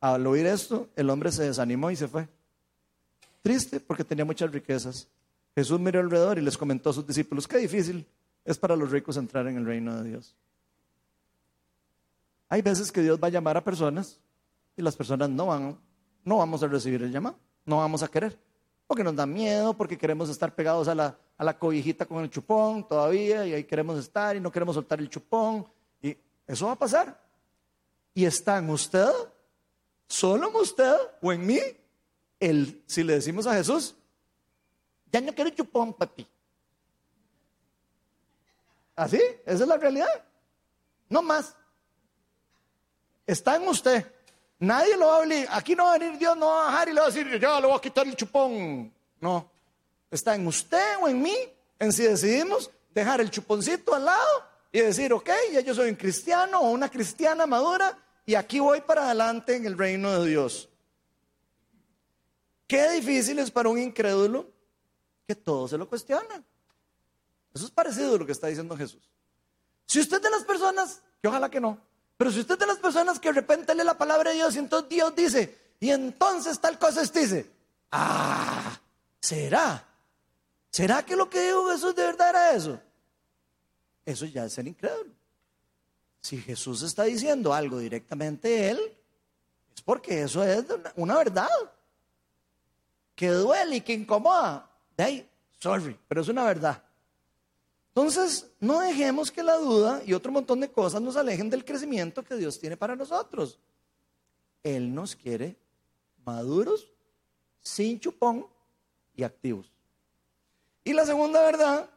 Al oír esto, el hombre se desanimó y se fue. Triste porque tenía muchas riquezas. Jesús miró alrededor y les comentó a sus discípulos, qué difícil es para los ricos entrar en el reino de Dios. Hay veces que Dios va a llamar a personas y las personas no van, no vamos a recibir el llamado, no vamos a querer, porque nos da miedo, porque queremos estar pegados a la, a la cobijita con el chupón todavía y ahí queremos estar y no queremos soltar el chupón y eso va a pasar. Y está en usted, solo en usted o en mí, el, si le decimos a Jesús, ya no quiero chupón, papi. ¿Así? Esa es la realidad. No más. Está en usted. Nadie lo va a obligar. Aquí no va a venir Dios, no va a bajar y le va a decir, ya le voy a quitar el chupón. No. Está en usted o en mí, en si decidimos dejar el chuponcito al lado y decir, ok, ya yo soy un cristiano o una cristiana madura y aquí voy para adelante en el reino de Dios. Qué difícil es para un incrédulo que todo se lo cuestiona. Eso es parecido a lo que está diciendo Jesús. Si usted de las personas, que ojalá que no, pero si usted es de las personas que de repente lee la palabra de Dios y entonces Dios dice, y entonces tal cosa es, dice, ah, ¿será? ¿Será que lo que dijo Jesús de verdad era eso? Eso ya es ser incrédulo. Si Jesús está diciendo algo directamente él, es porque eso es una verdad que duele y que incomoda. De ahí, sorry, pero es una verdad. Entonces, no dejemos que la duda y otro montón de cosas nos alejen del crecimiento que Dios tiene para nosotros. Él nos quiere maduros, sin chupón y activos. Y la segunda verdad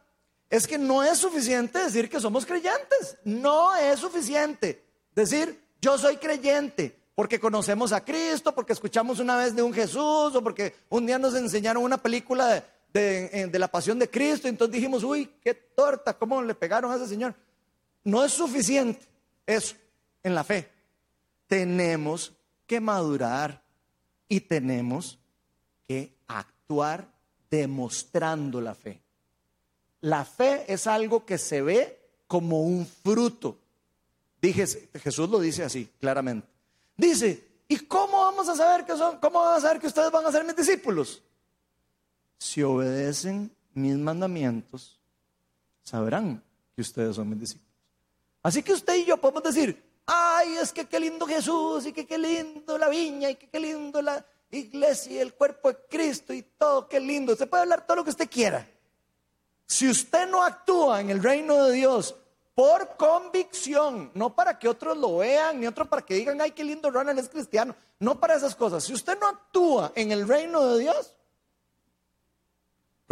es que no es suficiente decir que somos creyentes. No es suficiente decir yo soy creyente porque conocemos a Cristo, porque escuchamos una vez de un Jesús o porque un día nos enseñaron una película de, de, la pasión de Cristo, entonces dijimos, uy, qué torta, cómo le pegaron a ese Señor. No es suficiente eso en la fe. Tenemos que madurar y tenemos que actuar demostrando la fe. La fe es algo que se ve como un fruto. Dije, Jesús lo dice así, claramente. Dice, ¿y cómo vamos a saber que son, cómo vamos a saber que ustedes van a ser mis discípulos? Si obedecen mis mandamientos, sabrán que ustedes son mis discípulos. Así que usted y yo podemos decir, ay, es que qué lindo Jesús y que qué lindo la viña y que qué lindo la iglesia y el cuerpo de Cristo y todo, qué lindo. Usted puede hablar todo lo que usted quiera. Si usted no actúa en el reino de Dios por convicción, no para que otros lo vean, ni otros para que digan, ay, qué lindo Ronald es cristiano, no para esas cosas. Si usted no actúa en el reino de Dios,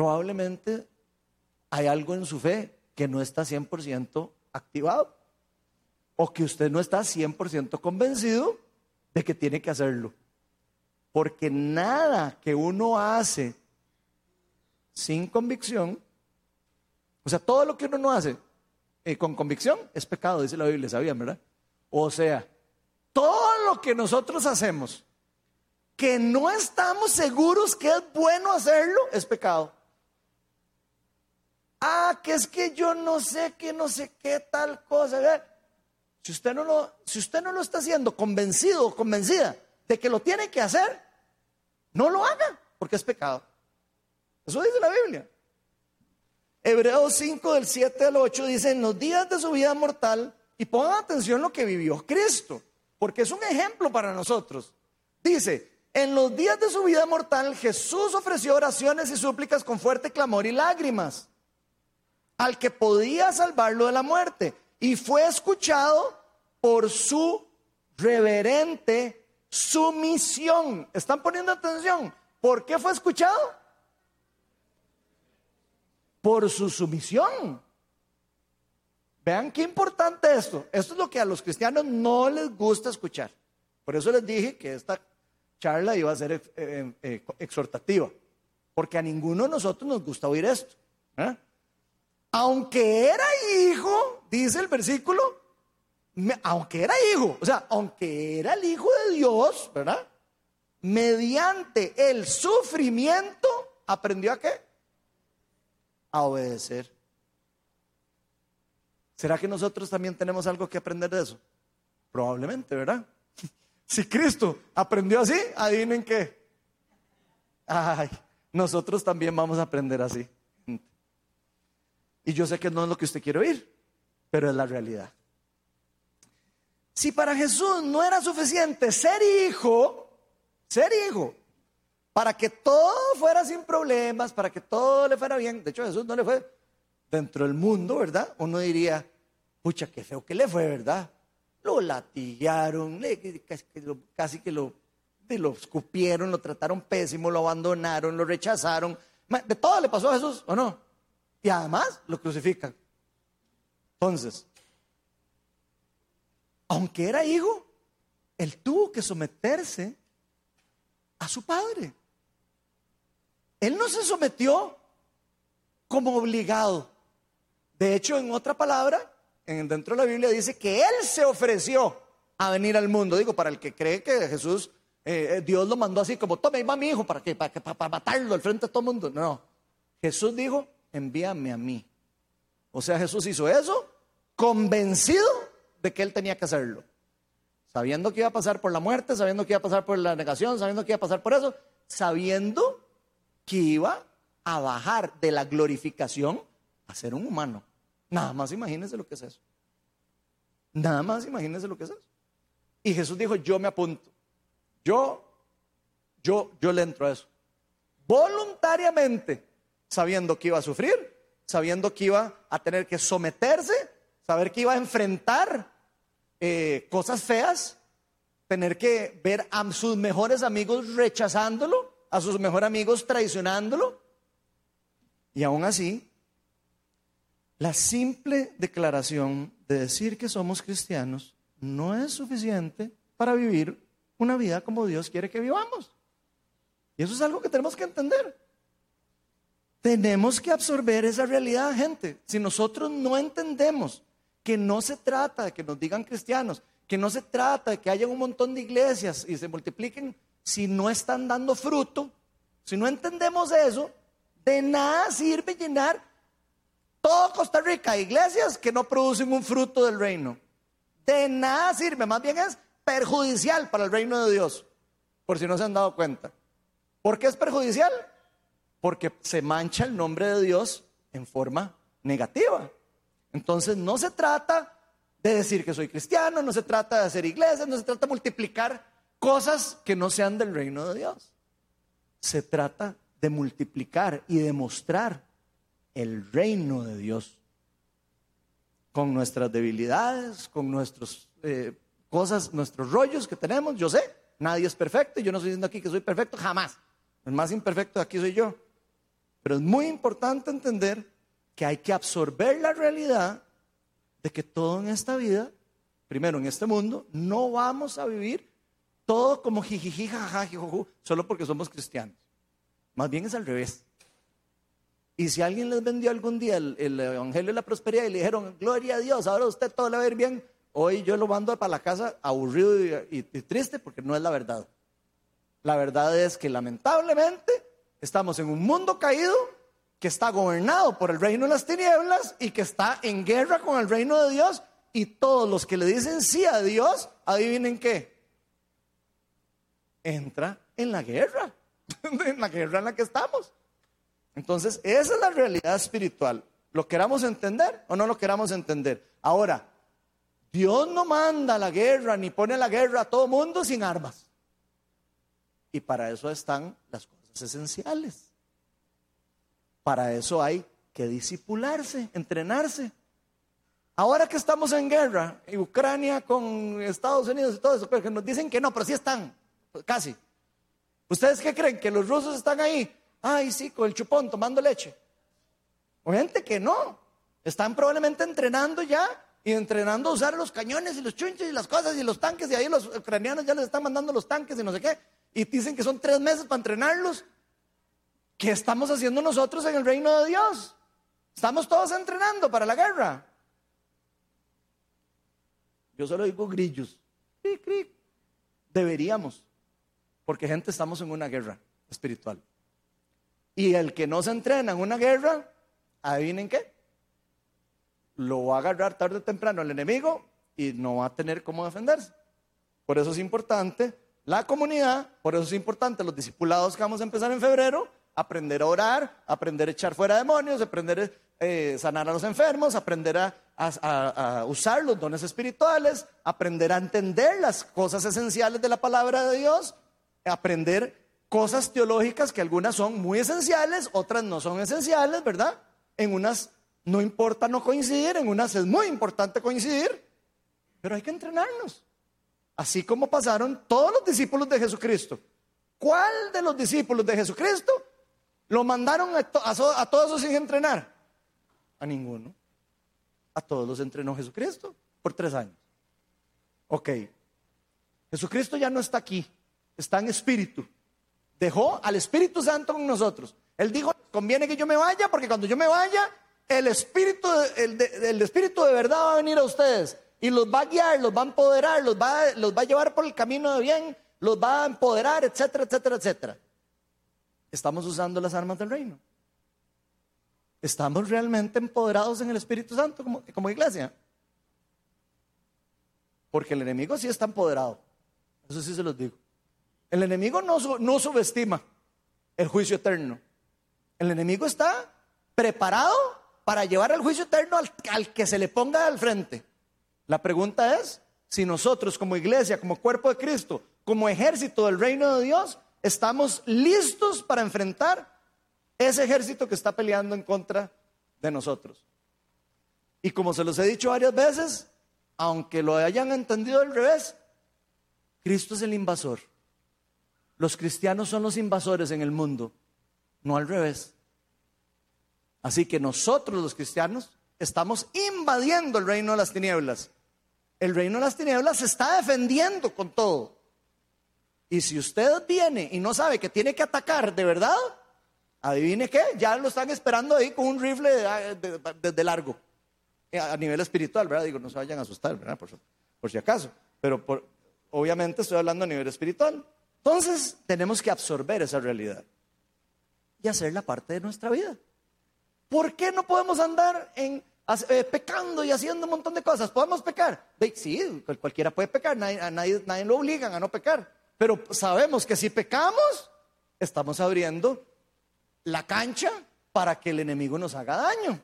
probablemente hay algo en su fe que no está 100% activado o que usted no está 100% convencido de que tiene que hacerlo. Porque nada que uno hace sin convicción, o sea, todo lo que uno no hace eh, con convicción es pecado, dice la Biblia, ¿sabían, verdad? O sea, todo lo que nosotros hacemos que no estamos seguros que es bueno hacerlo es pecado. Ah, que es que yo no sé que no sé qué tal cosa. Si usted no lo, si usted no lo está haciendo convencido o convencida de que lo tiene que hacer, no lo haga, porque es pecado. Eso dice la Biblia. Hebreos 5 del 7 al 8 dice, en los días de su vida mortal, y pongan atención lo que vivió Cristo, porque es un ejemplo para nosotros. Dice, en los días de su vida mortal, Jesús ofreció oraciones y súplicas con fuerte clamor y lágrimas al que podía salvarlo de la muerte y fue escuchado por su reverente sumisión. ¿Están poniendo atención? ¿Por qué fue escuchado? Por su sumisión. Vean qué importante esto. Esto es lo que a los cristianos no les gusta escuchar. Por eso les dije que esta charla iba a ser eh, eh, eh, exhortativa. Porque a ninguno de nosotros nos gusta oír esto. Aunque era hijo, dice el versículo, aunque era hijo, o sea, aunque era el hijo de Dios, ¿verdad? Mediante el sufrimiento, aprendió a qué? A obedecer. ¿Será que nosotros también tenemos algo que aprender de eso? Probablemente, ¿verdad? Si Cristo aprendió así, adivinen qué. Ay, nosotros también vamos a aprender así. Y yo sé que no es lo que usted quiere oír, pero es la realidad. Si para Jesús no era suficiente ser hijo, ser hijo, para que todo fuera sin problemas, para que todo le fuera bien, de hecho Jesús no le fue dentro del mundo, ¿verdad? Uno diría, pucha, qué feo que le fue, ¿verdad? Lo latillaron, casi que lo, lo escupieron, lo trataron pésimo, lo abandonaron, lo rechazaron. De todo le pasó a Jesús, ¿o no? Y además lo crucifican. Entonces, aunque era hijo, él tuvo que someterse a su padre. Él no se sometió como obligado. De hecho, en otra palabra, en, dentro de la Biblia dice que Él se ofreció a venir al mundo. Digo, para el que cree que Jesús, eh, eh, Dios lo mandó así como, tome, va mi hijo, ¿para qué? Para, para, matarlo al frente de todo el mundo. No, Jesús dijo, envíame a mí. O sea, Jesús hizo eso convencido de que él tenía que hacerlo. Sabiendo que iba a pasar por la muerte, sabiendo que iba a pasar por la negación, sabiendo que iba a pasar por eso, sabiendo que iba a bajar de la glorificación a ser un humano. Nada más imagínense lo que es eso. Nada más imagínense lo que es eso. Y Jesús dijo, yo me apunto. Yo, yo, yo le entro a eso. Voluntariamente, sabiendo que iba a sufrir, sabiendo que iba a tener que someterse, saber que iba a enfrentar eh, cosas feas, tener que ver a sus mejores amigos rechazándolo, a sus mejores amigos traicionándolo. Y aún así, la simple declaración de decir que somos cristianos no es suficiente para vivir una vida como Dios quiere que vivamos. Y eso es algo que tenemos que entender. Tenemos que absorber esa realidad, gente. Si nosotros no entendemos que no se trata de que nos digan cristianos, que no se trata de que haya un montón de iglesias y se multipliquen si no están dando fruto, si no entendemos eso, de nada sirve llenar todo Costa Rica, iglesias que no producen un fruto del reino. De nada sirve, más bien es perjudicial para el reino de Dios, por si no se han dado cuenta. ¿Por qué es perjudicial? Porque se mancha el nombre de Dios en forma negativa. Entonces no se trata de decir que soy cristiano, no se trata de hacer iglesias, no se trata de multiplicar cosas que no sean del reino de Dios. Se trata de multiplicar y demostrar el reino de Dios. Con nuestras debilidades, con nuestras eh, cosas, nuestros rollos que tenemos. Yo sé, nadie es perfecto. Yo no estoy diciendo aquí que soy perfecto, jamás. El más imperfecto de aquí soy yo. Pero es muy importante entender que hay que absorber la realidad de que todo en esta vida, primero en este mundo, no vamos a vivir todo como jijiji, jajaja, solo porque somos cristianos. Más bien es al revés. Y si alguien les vendió algún día el, Evangelio de la Prosperidad y le dijeron, gloria a Dios, ahora usted todo le va a ir bien, hoy yo lo mando para la casa aburrido y, triste porque no es la verdad. La verdad es que lamentablemente estamos en un mundo caído que está gobernado por el reino de las tinieblas y que está en guerra con el reino de Dios. Y todos los que le dicen sí a Dios, adivinen qué, entra en la guerra, en la guerra en la que estamos. Entonces, esa es la realidad espiritual. ¿Lo queramos entender o no lo queramos entender? Ahora, Dios no manda la guerra ni pone la guerra a todo mundo sin armas. Y para eso están las cosas esenciales. Para eso hay que disipularse, entrenarse. Ahora que estamos en guerra, en Ucrania con Estados Unidos y todo eso, que nos dicen que no, pero sí están, casi. ¿Ustedes qué creen? ¿Que los rusos están ahí Ay, sí, con el chupón tomando leche. O gente que no. Están probablemente entrenando ya y entrenando a usar los cañones y los chunches y las cosas y los tanques. Y ahí los ucranianos ya les están mandando los tanques y no sé qué. Y dicen que son tres meses para entrenarlos. ¿Qué estamos haciendo nosotros en el reino de Dios? Estamos todos entrenando para la guerra. Yo solo digo grillos. Deberíamos, porque gente estamos en una guerra espiritual. Y el que no se entrena en una guerra, adivinen qué, lo va a agarrar tarde o temprano el enemigo y no va a tener cómo defenderse. Por eso es importante la comunidad, por eso es importante los discipulados que vamos a empezar en febrero, aprender a orar, aprender a echar fuera demonios, aprender a eh, sanar a los enfermos, aprender a, a, usar los dones espirituales, aprender a entender las cosas esenciales de la palabra de Dios, aprender cosas teológicas que algunas son muy esenciales, otras no son esenciales, ¿verdad? En unas no importa no coincidir, en unas es muy importante coincidir, pero hay que entrenarnos. Así como pasaron todos los discípulos de Jesucristo. ¿Cuál de los discípulos de Jesucristo lo mandaron a, todos sin entrenar? A ninguno. A todos los entrenó Jesucristo por tres años. Ok. Jesucristo ya no está aquí, está en espíritu. Dejó al Espíritu Santo con nosotros. Él dijo, conviene que yo me vaya porque cuando yo me vaya, el Espíritu, el Espíritu de verdad va a venir a ustedes y los va a guiar, los va a empoderar, los va, a llevar por el camino de bien, los va a empoderar, etcétera, etcétera, etcétera. Estamos usando las armas del reino. Estamos realmente empoderados en el Espíritu Santo como, iglesia. Porque el enemigo sí está empoderado. Eso sí se los digo. El enemigo no subestima el juicio eterno. El enemigo está preparado para llevar el juicio eterno al que se le ponga al frente. La pregunta es si nosotros como iglesia, como cuerpo de Cristo, como ejército del reino de Dios, estamos listos para enfrentar ese ejército que está peleando en contra de nosotros. Y como se los he dicho varias veces, aunque lo hayan entendido al revés, Cristo es el invasor. Los cristianos son los invasores en el mundo, no al revés. Así que nosotros los cristianos estamos invadiendo el reino de las tinieblas el reino de las tinieblas se está defendiendo con todo. Y si usted viene y no sabe que tiene que atacar de verdad, adivine qué, ya lo están esperando ahí con un rifle de, largo, eh, a nivel espiritual, ¿verdad? Digo, no se vayan a asustar, ¿verdad? Por, si acaso. Pero obviamente estoy hablando a nivel espiritual. Entonces tenemos que absorber esa realidad y hacer la parte de nuestra vida. ¿Por qué no podemos andar en eh, pecando y haciendo un montón de cosas. ¿Podemos pecar? Sí, cualquiera puede pecar, nadie, nadie, nadie lo obligan a no pecar. Pero sabemos que si pecamos, estamos abriendo la cancha para que el enemigo nos haga daño.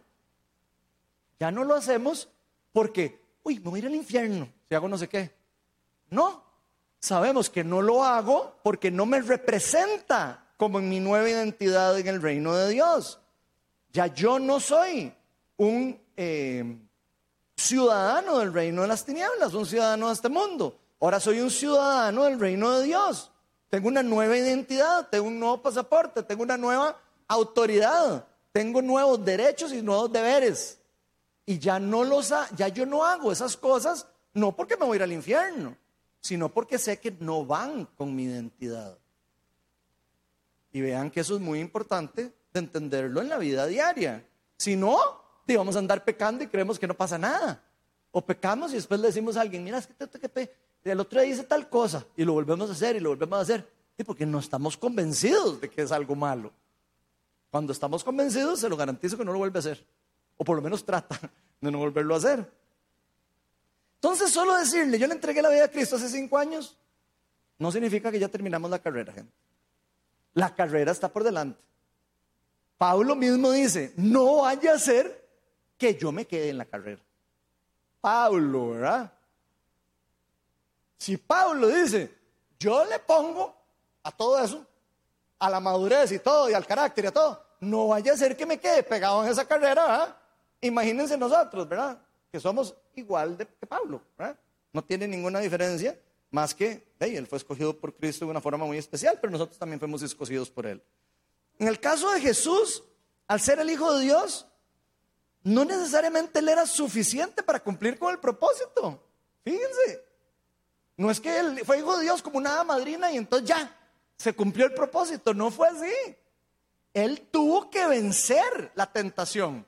Ya no lo hacemos porque, uy, me voy a ir al infierno si hago no sé qué. No, sabemos que no lo hago porque no me representa como en mi nueva identidad en el reino de Dios. Ya yo no soy un eh, ciudadano del reino de las tinieblas, un ciudadano de este mundo. Ahora soy un ciudadano del reino de Dios. Tengo una nueva identidad, tengo un nuevo pasaporte, tengo una nueva autoridad, tengo nuevos derechos y nuevos deberes. Y ya no los ya yo no hago esas cosas no porque me voy a ir al infierno, sino porque sé que no van con mi identidad. Y vean que eso es muy importante de entenderlo en la vida diaria. Si no, y vamos a andar pecando y creemos que no pasa nada. O pecamos y después le decimos a alguien, mira, es que el otro día dice tal cosa y lo volvemos a hacer y lo volvemos a hacer. Porque no estamos convencidos de que es algo malo. Cuando estamos convencidos, se lo garantizo que no lo vuelve a hacer. O por lo menos trata de no volverlo a hacer. Entonces, solo decirle, yo le entregué la vida a Cristo hace cinco años, no significa que ya terminamos la carrera, gente. La carrera está por delante. Pablo mismo dice, no vaya a ser que yo me quede en la carrera. Pablo, ¿verdad? Si Pablo dice, yo le pongo a todo eso, a la madurez y todo, y al carácter y a todo, no vaya a ser que me quede pegado en esa carrera, ¿verdad? Imagínense nosotros, ¿verdad? Que somos igual de que Pablo, ¿verdad? No tiene ninguna diferencia, más que, él fue escogido por Cristo de una forma muy especial, pero nosotros también fuimos escogidos por Él. En el caso de Jesús, al ser el Hijo de Dios, no necesariamente él era suficiente para cumplir con el propósito. Fíjense. No es que él fue hijo de Dios como una madrina y entonces ya se cumplió el propósito. No fue así. Él tuvo que vencer la tentación.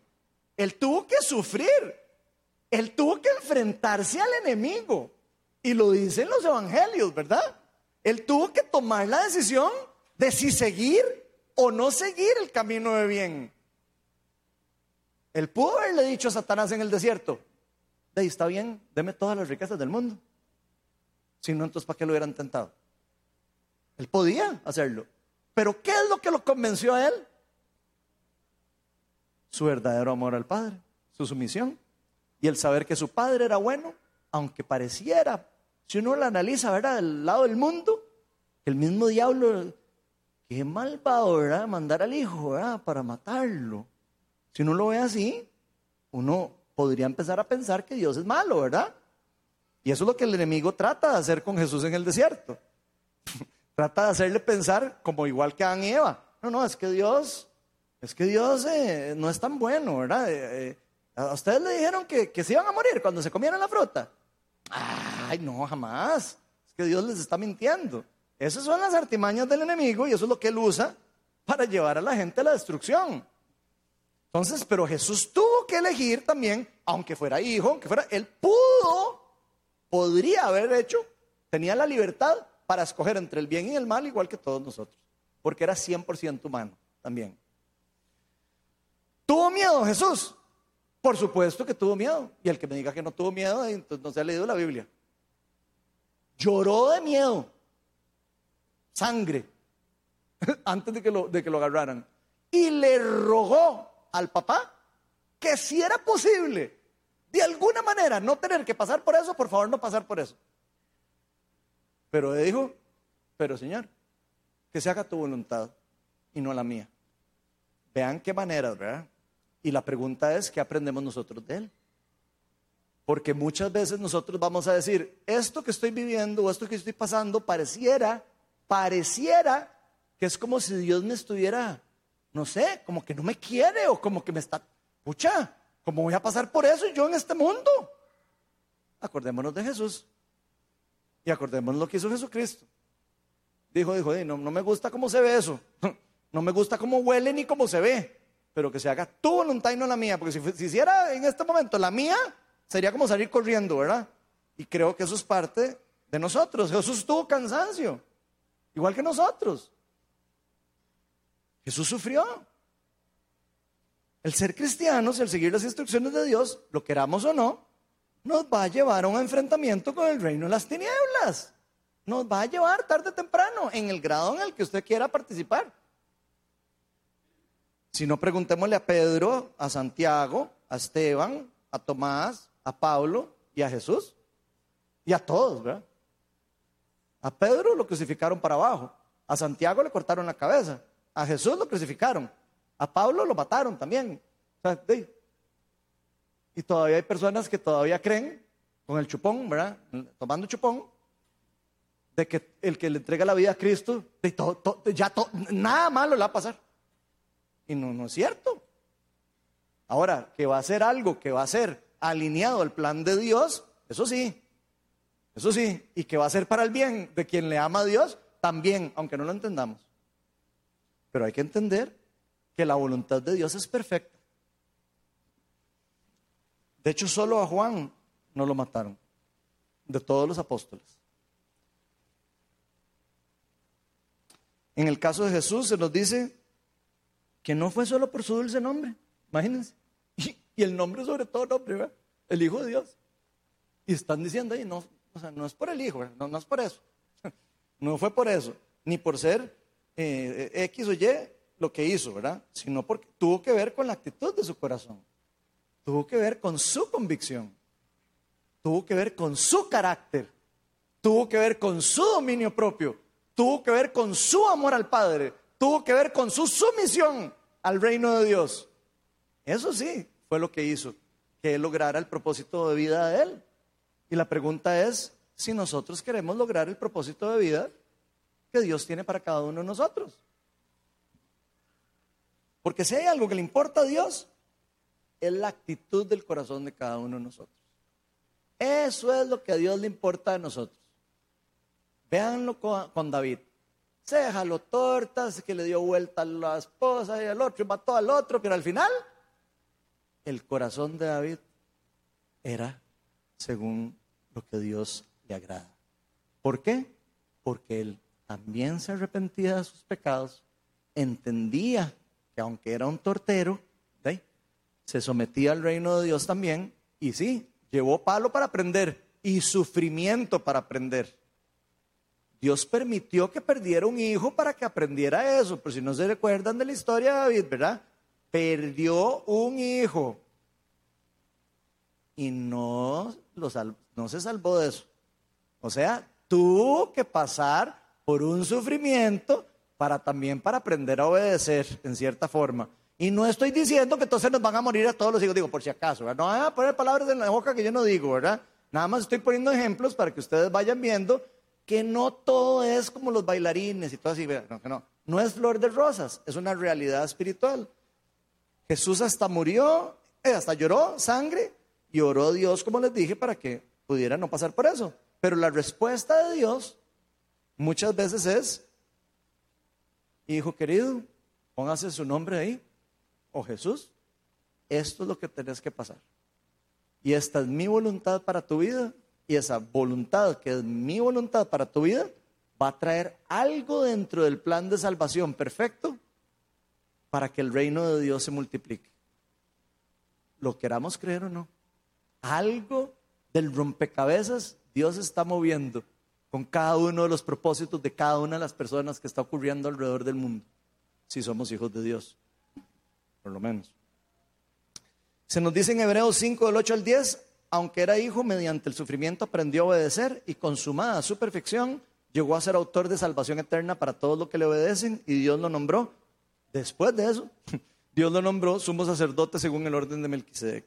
Él tuvo que sufrir. Él tuvo que enfrentarse al enemigo. Y lo dicen los evangelios, ¿verdad? Él tuvo que tomar la decisión de si seguir o no seguir el camino de bien. Él pudo haberle dicho a Satanás en el desierto, de está bien, deme todas las riquezas del mundo. Si no, entonces ¿para qué lo hubieran tentado? Él podía hacerlo. Pero ¿qué es lo que lo convenció a él? Su verdadero amor al Padre, su sumisión y el saber que su Padre era bueno, aunque pareciera, si uno lo analiza, ¿verdad? Del lado del mundo, el mismo diablo, qué malvado, ¿verdad? Mandar al hijo, ¿verdad? Para matarlo. Si uno lo ve así, uno podría empezar a pensar que Dios es malo, ¿verdad? Y eso es lo que el enemigo trata de hacer con Jesús en el desierto. trata de hacerle pensar como igual que Adán y Eva. No, no, es que Dios, es que Dios eh, no es tan bueno, ¿verdad? Eh, eh, a ustedes le dijeron que, que se iban a morir cuando se comieran la fruta. Ay, no, jamás. Es que Dios les está mintiendo. Esas son las artimañas del enemigo y eso es lo que él usa para llevar a la gente a la destrucción. Entonces, pero Jesús tuvo que elegir también, aunque fuera hijo, aunque fuera, él pudo, podría haber hecho, tenía la libertad para escoger entre el bien y el mal, igual que todos nosotros, porque era 100% humano también. ¿Tuvo miedo Jesús? Por supuesto que tuvo miedo. Y el que me diga que no tuvo miedo, entonces no se ha leído la Biblia. Lloró de miedo, sangre, antes de que lo, de que lo agarraran. Y le rogó al papá que si era posible, de alguna manera, no tener que pasar por eso, por favor no pasar por eso. Pero le dijo, pero Señor, que se haga tu voluntad y no la mía. Vean qué maneras, ¿verdad? Y la pregunta es, ¿qué aprendemos nosotros de él? Porque muchas veces nosotros vamos a decir, esto que estoy viviendo o esto que estoy pasando pareciera, pareciera que es como si Dios me estuviera no sé, como que no me quiere o como que me está, pucha, ¿cómo voy a pasar por eso yo en este mundo? Acordémonos de Jesús y acordémonos lo que hizo Jesucristo. Dijo, dijo, no, no me gusta cómo se ve eso, no me gusta cómo huele ni cómo se ve, pero que se haga tu voluntad y no la mía, porque si, si hiciera en este momento la mía, sería como salir corriendo, ¿verdad? Y creo que eso es parte de nosotros. Jesús tuvo cansancio, igual que nosotros. Jesús sufrió. El ser cristianos, el seguir las instrucciones de Dios, lo queramos o no, nos va a llevar a un enfrentamiento con el reino de las tinieblas. Nos va a llevar tarde o temprano, en el grado en el que usted quiera participar. Si no, preguntémosle a Pedro, a Santiago, a Esteban, a Tomás, a Pablo y a Jesús. Y a todos, ¿verdad? A Pedro lo crucificaron para abajo. A Santiago le cortaron la cabeza. A Jesús lo crucificaron. A Pablo lo mataron también. y todavía hay personas que todavía creen con el chupón, ¿verdad? Tomando chupón, de que el que le entrega la vida a Cristo, ya nada malo le va a pasar. Y no, no es cierto. Ahora, que va a ser algo que va a ser alineado al plan de Dios, eso sí, eso sí, y que va a ser para el bien de quien le ama a Dios, también, aunque no lo entendamos. Pero hay que entender que la voluntad de Dios es perfecta. De hecho, solo a Juan no lo mataron, de todos los apóstoles. En el caso de Jesús se nos dice que no fue solo por su dulce nombre, imagínense. Y, el nombre sobre todo nombre, el Hijo de Dios. Y están diciendo ahí, no, o sea, no es por el Hijo, no, es por eso. No fue por eso, ni por ser eh, X o Y lo que hizo, ¿verdad? Sino porque tuvo que ver con la actitud de su corazón. Tuvo que ver con su convicción. Tuvo que ver con su carácter. Tuvo que ver con su dominio propio. Tuvo que ver con su amor al Padre. Tuvo que ver con su sumisión al reino de Dios. Eso sí fue lo que hizo que él lograra el propósito de vida de él. Y la pregunta es si nosotros queremos lograr el propósito de vida que Dios tiene para cada uno de nosotros. Porque si hay algo que le importa a Dios, es la actitud del corazón de cada uno de nosotros. Eso es lo que a Dios le importa a nosotros. Véanlo con, David. Se jaló tortas, que le dio vuelta a la esposa y al otro, y mató al otro, pero al final, el corazón de David era según lo que Dios le agrada. ¿Por qué? Porque él también se arrepentía de sus pecados, entendía que aunque era un tortero, se sometía al reino de Dios también, y sí, llevó palo para aprender y sufrimiento para aprender. Dios permitió que perdiera un hijo para que aprendiera eso, por si no se recuerdan de la historia de David, ¿verdad? Perdió un hijo y no, no se salvó de eso. O sea, tuvo que pasar por un sufrimiento para también para aprender a obedecer en cierta forma. Y no estoy diciendo que entonces nos van a morir a todos los hijos, digo, por si acaso, no van a poner palabras en la boca que yo no digo, ¿verdad? Nada más estoy poniendo ejemplos para que ustedes vayan viendo que no todo es como los bailarines y todo así, no, no, no es flor de rosas, es una realidad espiritual. Jesús hasta murió, eh, hasta lloró sangre y oró Dios, como les dije, para que pudiera no pasar por eso. Pero la respuesta de Dios muchas veces es, hijo querido, póngase su nombre ahí, o Jesús, esto es lo que tenés que pasar. Y esta es mi voluntad para tu vida, y esa voluntad que es mi voluntad para tu vida, va a traer algo dentro del plan de salvación perfecto para que el reino de Dios se multiplique. Lo queramos creer o no. Algo del rompecabezas Dios está moviendo con cada uno de los propósitos de cada una de las personas que está ocurriendo alrededor del mundo, si somos hijos de Dios, por lo menos. Se nos dice en Hebreos 5, del 8 al 10, aunque era hijo, mediante el sufrimiento aprendió a obedecer y consumada su perfección, llegó a ser autor de salvación eterna para todos los que le obedecen y Dios lo nombró. Después de eso, Dios lo nombró sumo sacerdote según el orden de Melquisedec.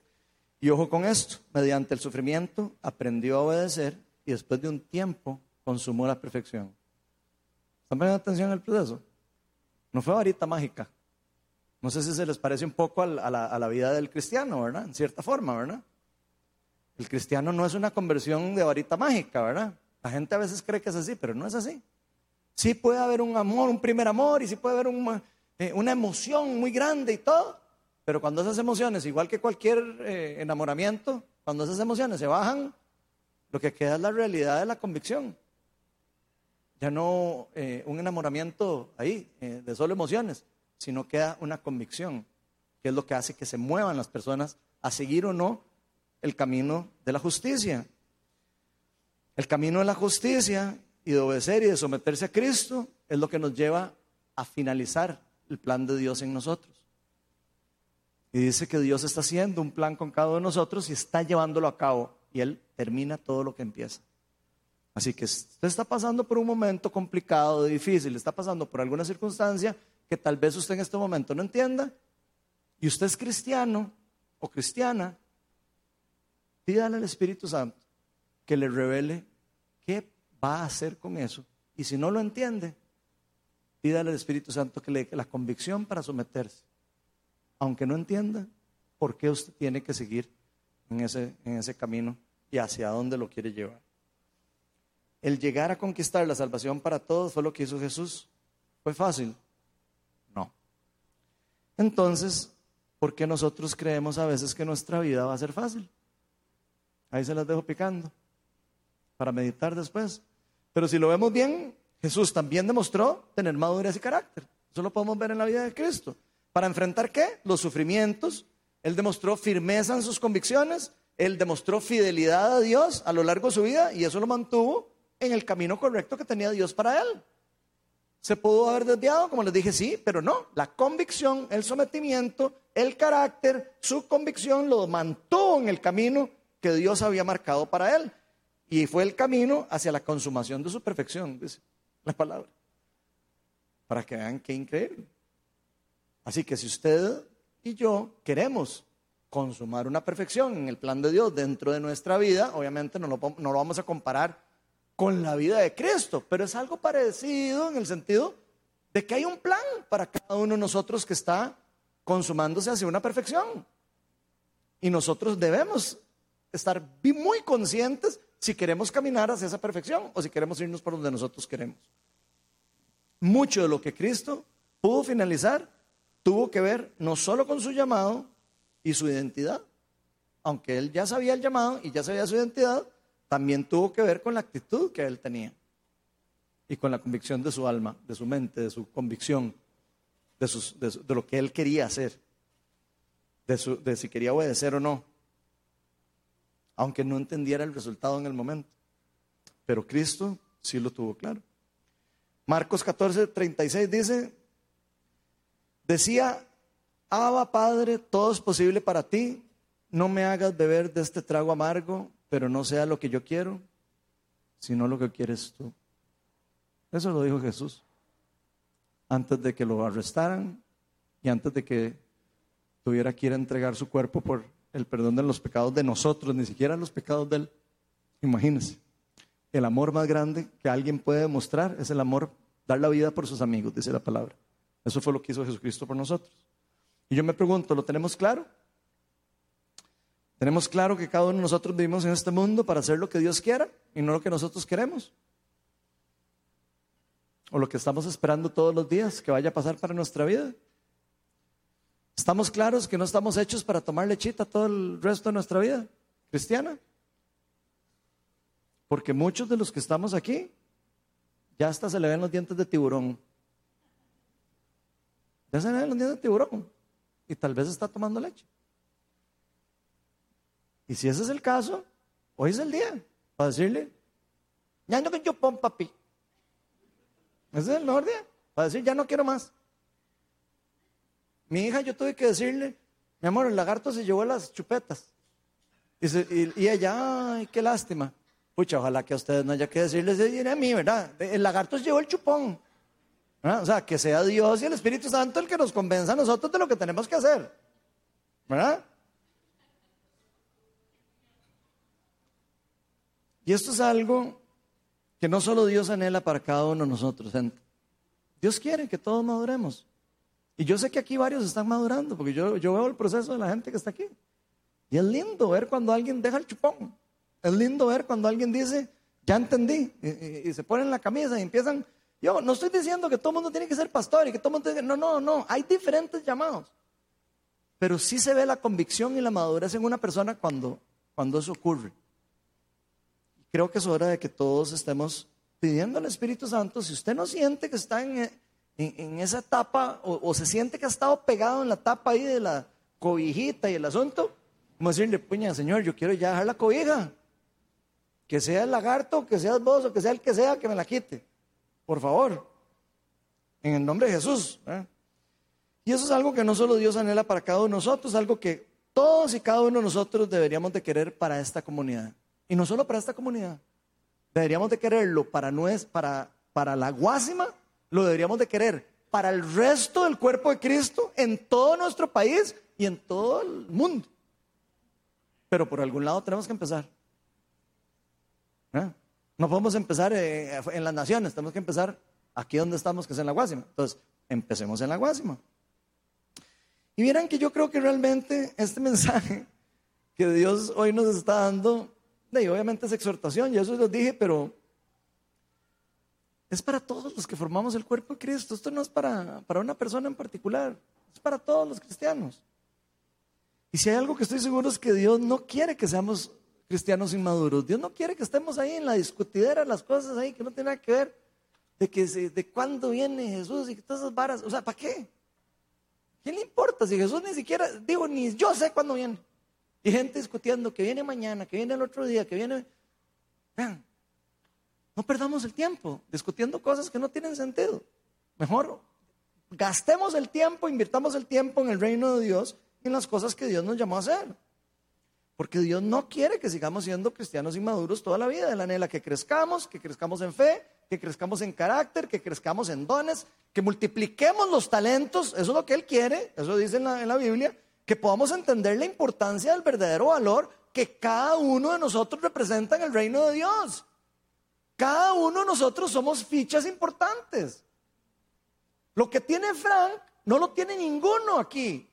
Y ojo con esto, mediante el sufrimiento aprendió a obedecer y después de un tiempo consumó la perfección. ¿Están poniendo atención al proceso? No fue varita mágica. No sé si se les parece un poco a la, vida del cristiano, ¿verdad? En cierta forma, ¿verdad? El cristiano no es una conversión de varita mágica, ¿verdad? La gente a veces cree que es así, pero no es así. Sí puede haber un amor, un primer amor, y sí puede haber eh, una emoción muy grande y todo, pero cuando esas emociones, igual que cualquier eh, enamoramiento, cuando esas emociones se bajan, lo que queda es la realidad de la convicción. Ya no eh, un enamoramiento ahí, eh, de solo emociones, sino queda una convicción, que es lo que hace que se muevan las personas a seguir o no el camino de la justicia. El camino de la justicia y de obedecer y de someterse a Cristo es lo que nos lleva a finalizar el plan de Dios en nosotros. Y dice que Dios está haciendo un plan con cada uno de nosotros y está llevándolo a cabo. Y Él termina todo lo que empieza. Así que usted está pasando por un momento complicado, difícil, está pasando por alguna circunstancia que tal vez usted en este momento no entienda, y usted es cristiano o cristiana, pídale al Espíritu Santo que le revele qué va a hacer con eso. Y si no lo entiende, pídale al Espíritu Santo que le dé la convicción para someterse aunque no entienda por qué usted tiene que seguir en ese, en ese camino y hacia dónde lo quiere llevar. El llegar a conquistar la salvación para todos fue lo que hizo Jesús. ¿Fue fácil? No. Entonces, ¿por qué nosotros creemos a veces que nuestra vida va a ser fácil? Ahí se las dejo picando para meditar después. Pero si lo vemos bien, Jesús también demostró tener madurez y carácter. Eso lo podemos ver en la vida de Cristo. ¿Para enfrentar qué? Los sufrimientos. Él demostró firmeza en sus convicciones, él demostró fidelidad a Dios a lo largo de su vida y eso lo mantuvo en el camino correcto que tenía Dios para él. ¿Se pudo haber desviado? Como les dije, sí, pero no. La convicción, el sometimiento, el carácter, su convicción lo mantuvo en el camino que Dios había marcado para él. Y fue el camino hacia la consumación de su perfección, dice la palabra. Para que vean qué increíble. Así que si usted y yo queremos consumar una perfección en el plan de Dios dentro de nuestra vida, obviamente no lo, vamos a comparar con la vida de Cristo, pero es algo parecido en el sentido de que hay un plan para cada uno de nosotros que está consumándose hacia una perfección. Y nosotros debemos estar muy conscientes si queremos caminar hacia esa perfección o si queremos irnos por donde nosotros queremos. Mucho de lo que Cristo pudo finalizar tuvo que ver no solo con su llamado, y su identidad. Aunque él ya sabía el llamado y ya sabía su identidad, también tuvo que ver con la actitud que él tenía y con la convicción de su alma, de su mente, de su convicción, de, lo que él quería hacer, de, de si quería obedecer o no, aunque no entendiera el resultado en el momento. Pero Cristo sí lo tuvo claro. Marcos 14, 36 dice, decía, Abba Padre, todo es posible para ti, no me hagas beber de este trago amargo, pero no sea lo que yo quiero, sino lo que quieres tú. Eso lo dijo Jesús antes de que lo arrestaran y antes de que tuviera que ir a entregar su cuerpo por el perdón de los pecados de nosotros, ni siquiera los pecados de él. Imagínense, el amor más grande que alguien puede demostrar es el amor, dar la vida por sus amigos, dice la palabra. Eso fue lo que hizo Jesucristo por nosotros. Y yo me pregunto, ¿lo tenemos claro? ¿Tenemos claro que cada uno de nosotros vivimos en este mundo para hacer lo que Dios quiera y no lo que nosotros queremos? ¿O lo que estamos esperando todos los días que vaya a pasar para nuestra vida? ¿Estamos claros que no estamos hechos para tomar lechita todo el resto de nuestra vida cristiana? Porque muchos de los que estamos aquí ya hasta se le ven los dientes de tiburón. Ya se le ven tiburón. Y tal vez está tomando leche. Y si ese es el caso, hoy es el día para decirle, ya no que yo pon papi. Ese es el mejor día para decir, ya no quiero más. Mi hija, yo tuve que decirle, mi amor, el lagarto se llevó las chupetas. Y, ella, ay, qué lástima. Pucha, ojalá que a ustedes no haya que decirles a mí, ¿verdad? El lagarto se llevó el chupón. O sea, que sea Dios y el Espíritu Santo el que nos convenza a nosotros de lo que tenemos que hacer. ¿Verdad? Y esto es algo que no solo Dios anhela para cada uno de nosotros. Dios quiere que todos maduremos. Y yo sé que aquí varios están madurando, porque yo, yo veo el proceso de la gente que está aquí. Y es lindo ver cuando alguien deja el chupón. Es lindo ver cuando alguien dice, ya entendí, y, se ponen la camisa y empiezan. Yo no estoy diciendo que todo el mundo tiene que ser pastor y que todo el mundo tiene que... No, no, no. Hay diferentes llamados. Pero sí se ve la convicción y la madurez en una persona cuando, cuando eso ocurre creo que es hora de que todos estemos pidiendo al Espíritu Santo, si usted no siente que está en, esa etapa o, se siente que ha estado pegado en la tapa ahí de la cobijita y el asunto, como decirle, puña, Señor, yo quiero ya dejar la cobija. Que sea el lagarto, que seas vos o que sea el que sea, que me la quite. Por favor. En el nombre de Jesús. Y eso es algo que no solo Dios anhela para cada uno de nosotros, algo que todos y cada uno de nosotros deberíamos de querer para esta comunidad. Y no solo para esta comunidad. Deberíamos de quererlo para, para, para la guásima, lo deberíamos de querer para el resto del cuerpo de Cristo en todo nuestro país y en todo el mundo. Pero por algún lado tenemos que empezar. ¿Eh? No podemos empezar eh, en las naciones, tenemos que empezar aquí donde estamos, que es en la Guásima. Entonces, empecemos en la Guásima. Y miren que yo creo que realmente este mensaje que Dios hoy nos está dando y obviamente es exhortación, y eso lo dije, pero es para todos los que formamos el cuerpo de Cristo. Esto no es para, para una persona en particular, es para todos los cristianos. Y si hay algo que estoy seguro es que Dios no quiere que seamos cristianos inmaduros. Dios no quiere que estemos ahí en la discutidera, las cosas ahí que no tienen nada que ver de, que, de cuándo viene Jesús y todas esas varas. O sea, ¿para qué? ¿Quién le importa si Jesús ni siquiera, digo, ni yo sé cuándo viene? Y gente discutiendo que viene mañana, que viene el otro día, que viene... Vean, no perdamos el tiempo discutiendo cosas que no tienen sentido. Mejor gastemos el tiempo, invirtamos el tiempo en el reino de Dios y en las cosas que Dios nos llamó a hacer. Porque Dios no quiere que sigamos siendo cristianos inmaduros toda la vida. Él anhela que crezcamos, que crezcamos en fe, que crezcamos en carácter, que crezcamos en dones, que multipliquemos los talentos. Eso es lo que Él quiere, eso dice en la, en la Biblia que podamos entender la importancia del verdadero valor que cada uno de nosotros representa en el reino de Dios. Cada uno de nosotros somos fichas importantes. Lo que tiene Frank no lo tiene ninguno aquí.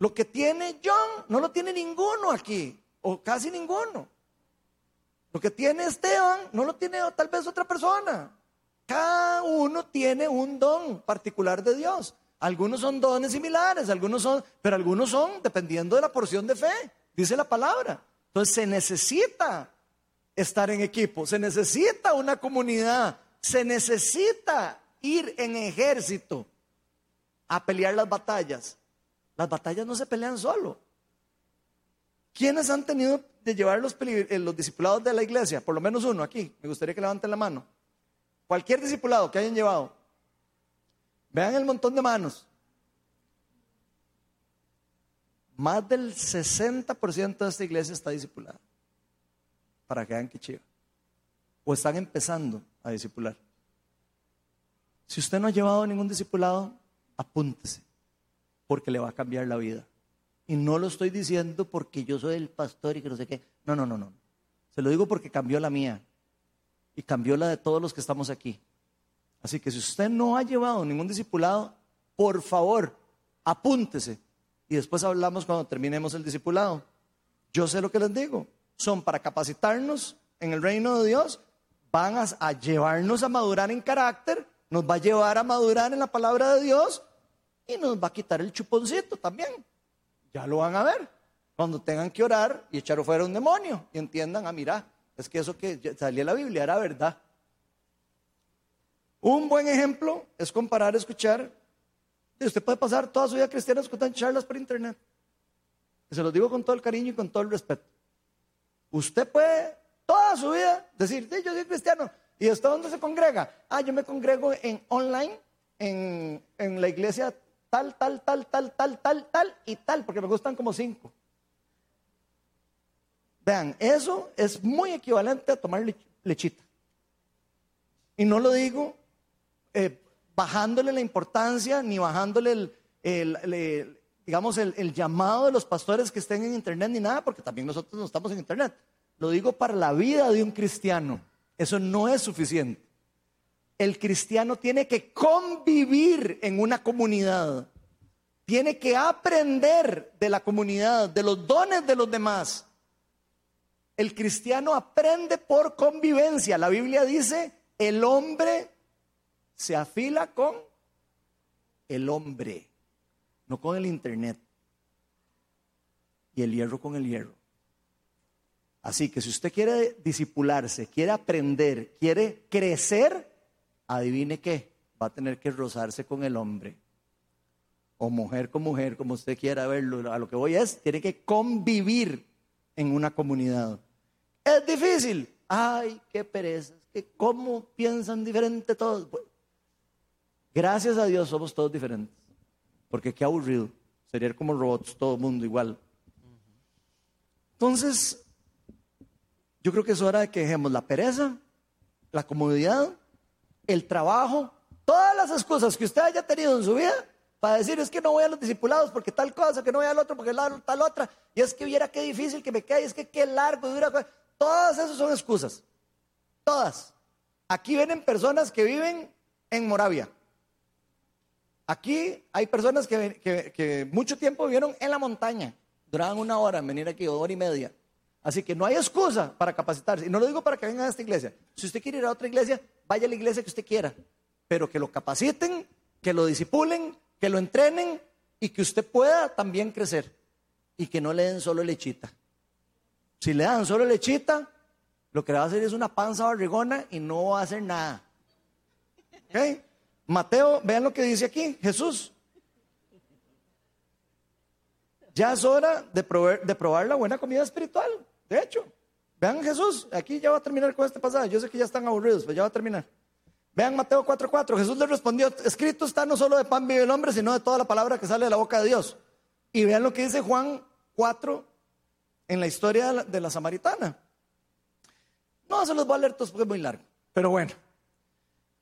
Lo que tiene John no lo tiene ninguno aquí, o casi ninguno. Lo que tiene Esteban no lo tiene tal vez otra persona. Cada uno tiene un don particular de Dios. Algunos son dones similares, algunos son, pero algunos son dependiendo de la porción de fe, dice la palabra. Entonces se necesita estar en equipo, se necesita una comunidad, se necesita ir en ejército a pelear las batallas. Las batallas no se pelean solo. ¿Quiénes han tenido de llevar los, eh, los discipulados de la iglesia? Por lo menos uno aquí. Me gustaría que levanten la mano. Cualquier discipulado que hayan llevado. Vean el montón de manos. Más del 60% de esta iglesia está discipulada. Para que vean que chiva. O están empezando a discipular. Si usted no ha llevado ningún discipulado, apúntese, porque le va a cambiar la vida. Y no lo estoy diciendo porque yo soy el pastor y que no sé qué. No, no, no, no. Se lo digo porque cambió la mía y cambió la de todos los que estamos aquí. Así que si usted no ha llevado ningún discipulado, por favor, apúntese. Y después hablamos cuando terminemos el discipulado. Yo sé lo que les digo. Son para capacitarnos en el reino de Dios, van a, a llevarnos a madurar en carácter, nos va a llevar a madurar en la palabra de Dios y nos va a quitar el chuponcito también. Ya lo van a ver. Cuando tengan que orar y echar fuera un demonio y entiendan, ah, mira, es que eso que salía en la Biblia era verdad. Un buen ejemplo es comparar, escuchar. Usted puede pasar toda su vida cristiana escuchando charlas por internet. se los digo con todo el cariño y con todo el respeto. Usted puede toda su vida decir, sí, yo soy cristiano. ¿Y hasta dónde se congrega? Ah, yo me congrego en online, en, en la iglesia tal, tal, tal, tal, tal, tal, tal y tal, porque me gustan como cinco. Vean, eso es muy equivalente a tomar lechita. Y no lo digo eh, bajándole la importancia ni bajándole el, digamos, el, llamado de los pastores que estén en internet ni nada, porque también nosotros no estamos en internet. Lo digo para la vida de un cristiano. Eso no es suficiente. El cristiano tiene que convivir en una comunidad. Tiene que aprender de la comunidad, de los dones de los demás. El cristiano aprende por convivencia. La Biblia dice, el hombre se afila con el hombre, no con el internet. Y el hierro con el hierro. Así que si usted quiere disipularse, quiere aprender, quiere crecer, adivine qué, va a tener que rozarse con el hombre. O mujer con mujer, como usted quiera verlo. A lo que voy es, tiene que convivir en una comunidad. Es difícil. Ay, qué pereza. ¿Cómo piensan diferente todos? Gracias a Dios somos todos diferentes. Porque qué aburrido. Sería como robots, todo mundo igual. Entonces, yo creo que es hora de que dejemos la pereza, la comodidad, el trabajo, todas las excusas que usted haya tenido en su vida para decir es que no voy a los discipulados porque tal cosa, que no voy al otro porque tal otra, y es que viera qué difícil que me quede, es que qué largo, dura. Todas esas son excusas. Todas. Aquí vienen personas que viven en Moravia. Aquí hay personas que, mucho tiempo vivieron en la montaña. Duraban una hora en venir aquí, hora y media. Así que no hay excusa para capacitarse. Y no lo digo para que vengan a esta iglesia. Si usted quiere ir a otra iglesia, vaya a la iglesia que usted quiera. Pero que lo capaciten, que lo disipulen, que lo entrenen y que usted pueda también crecer. Y que no le den solo lechita. Si le dan solo lechita, lo que le va a hacer es una panza barrigona y no va a hacer nada. ¿Ok? Mateo, vean lo que dice aquí, Jesús. Ya es hora de de probar la buena comida espiritual. De hecho, vean Jesús, aquí ya va a terminar con este pasaje. Yo sé que ya están aburridos, pero ya va a terminar. Vean Mateo 4:4. Jesús le respondió: Escrito está no solo de pan vive el hombre, sino de toda la palabra que sale de la boca de Dios. Y vean lo que dice Juan 4 en la historia de la, samaritana. No se los voy a leer porque es muy largo, pero bueno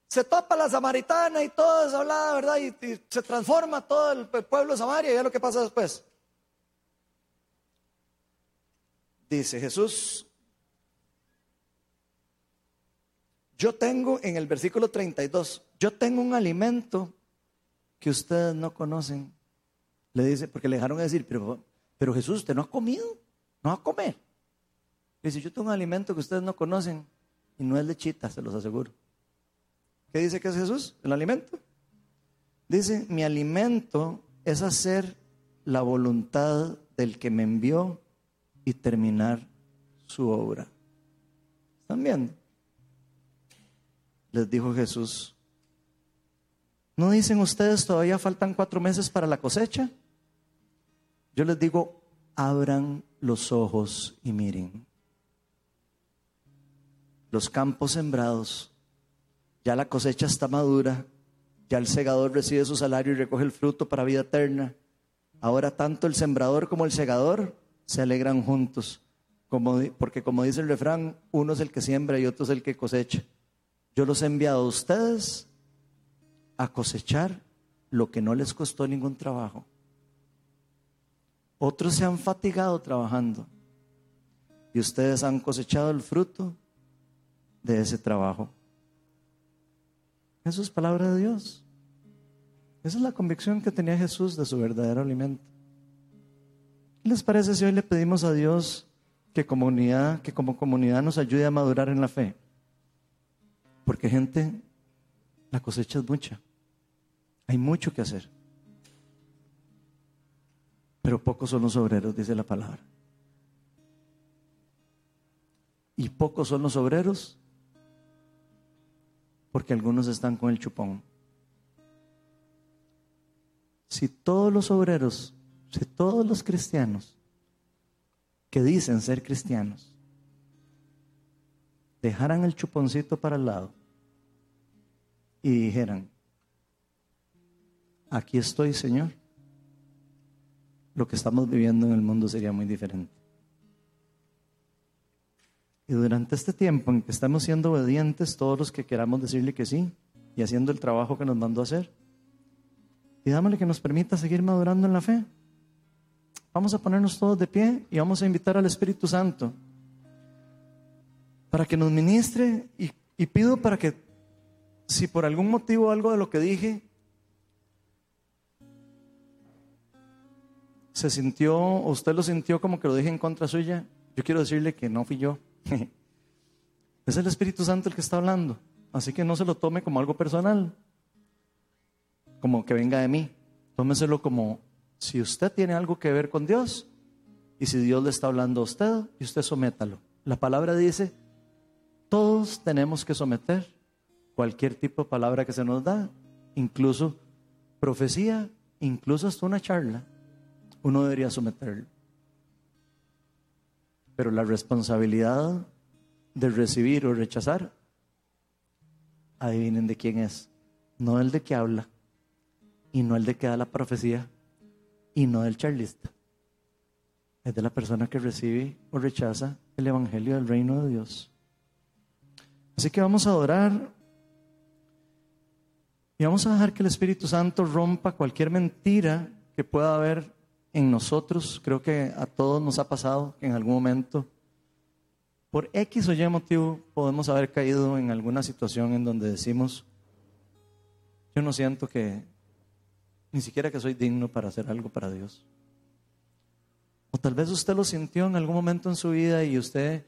se topa la samaritana y todo es hablada, ¿verdad? Y, se transforma todo el pueblo de Samaria y ya lo que pasa después. Dice Jesús, yo tengo en el versículo 32, yo tengo un alimento que ustedes no conocen. Le dice, porque le dejaron de decir, pero, pero Jesús, usted no ha comido, no va a comer. Dice, yo tengo un alimento que ustedes no conocen y no es lechita, se los aseguro. ¿Qué dice que es Jesús? El alimento. Dice, mi alimento es hacer la voluntad del que me envió y terminar su obra. ¿Están viendo? Les dijo Jesús, ¿no dicen ustedes todavía faltan cuatro meses para la cosecha? Yo les digo, abran los ojos y miren. Los campos sembrados, ya la cosecha está madura, ya el segador recibe su salario y recoge el fruto para vida eterna. Ahora tanto el sembrador como el segador se alegran juntos, porque como dice el refrán, uno es el que siembra y otro es el que cosecha. Yo los he enviado a ustedes a cosechar lo que no les costó ningún trabajo. Otros se han fatigado trabajando y ustedes han cosechado el fruto de ese trabajo. Eso es palabra de Dios. Esa es la convicción que tenía Jesús de su verdadero alimento. ¿Qué les parece si hoy le pedimos a Dios que comunidad, que como comunidad nos ayude a madurar en la fe? Porque gente, la cosecha es mucha. Hay mucho que hacer. Pero pocos son los obreros, dice la palabra. Y pocos son los obreros porque algunos están con el chupón. Si todos los obreros, si todos los cristianos que dicen ser cristianos dejaran el chuponcito para el lado y dijeran, aquí estoy Señor, lo que estamos viviendo en el mundo sería muy diferente. Y durante este tiempo en que estamos siendo obedientes, todos los que queramos decirle que sí y haciendo el trabajo que nos mandó a hacer, pidámosle que nos permita seguir madurando en la fe. Vamos a ponernos todos de pie y vamos a invitar al Espíritu Santo para que nos ministre y, y pido para que si por algún motivo algo de lo que dije se sintió, usted lo sintió como que lo dije en contra suya, yo quiero decirle que no fui yo. Es el Espíritu Santo el que está hablando. Así que no se lo tome como algo personal, como que venga de mí. Tómeselo como si usted tiene algo que ver con Dios y si Dios le está hablando a usted y usted sométalo. La palabra dice, todos tenemos que someter cualquier tipo de palabra que se nos da, incluso profecía, incluso hasta una charla, uno debería someterlo. Pero la responsabilidad de recibir o rechazar, adivinen de quién es. No el de que habla, y no el de que da la profecía, y no del charlista. Es de la persona que recibe o rechaza el Evangelio del Reino de Dios. Así que vamos a adorar y vamos a dejar que el Espíritu Santo rompa cualquier mentira que pueda haber en nosotros, creo que a todos nos ha pasado que en algún momento, por X o Y motivo, podemos haber caído en alguna situación en donde decimos, yo no siento que ni siquiera que soy digno para hacer algo para Dios. O tal vez usted lo sintió en algún momento en su vida y usted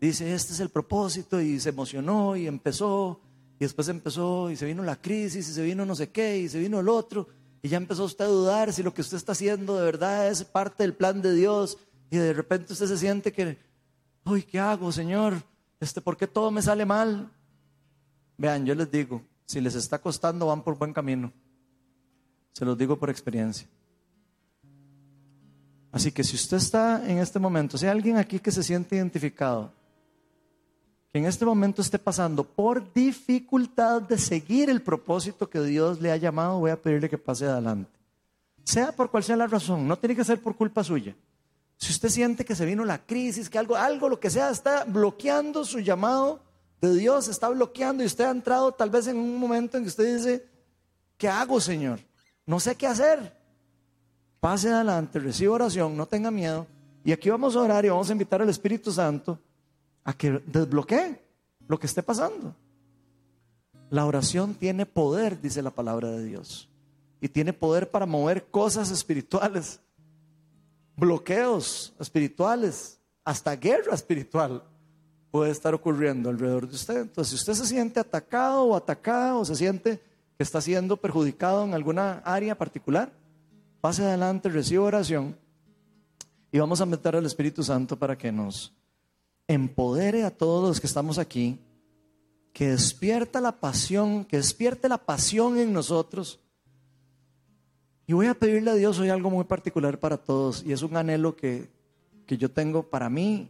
dice, este es el propósito y se emocionó y empezó y después empezó y se vino la crisis y se vino no sé qué y se vino el otro y ya empezó usted a dudar si lo que usted está haciendo de verdad es parte del plan de Dios. Y de repente usted se siente que, uy, ¿qué hago, Señor? Este, ¿Por qué todo me sale mal? Vean, yo les digo, si les está costando, van por buen camino. Se los digo por experiencia. Así que si usted está en este momento, si hay alguien aquí que se siente identificado, que en este momento esté pasando por dificultad de seguir el propósito que Dios le ha llamado, voy a pedirle que pase adelante. Sea por cual sea la razón, no tiene que ser por culpa suya. Si usted siente que se vino la crisis, que algo, algo, lo que sea, está bloqueando su llamado de Dios, está bloqueando y usted ha entrado tal vez en un momento en que usted dice, ¿qué hago, Señor? No sé qué hacer. Pase adelante, reciba oración, no tenga miedo. Y aquí vamos a orar y vamos a invitar al Espíritu Santo a que desbloquee lo que esté pasando. La oración tiene poder, dice la palabra de Dios. Y tiene poder para mover cosas espirituales, bloqueos espirituales, hasta guerra espiritual puede estar ocurriendo alrededor de usted. Entonces, si usted se siente atacado o atacada o se siente que está siendo perjudicado en alguna área particular, pase adelante, reciba oración y vamos a meter al Espíritu Santo para que nos empodere a todos los que estamos aquí, que despierta la pasión, que despierte la pasión en nosotros. Y voy a pedirle a Dios hoy algo muy particular para todos y es un anhelo que, que yo tengo para mí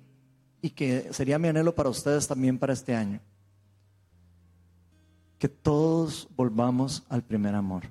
y que sería mi anhelo para ustedes también para este año. Que todos volvamos al primer amor.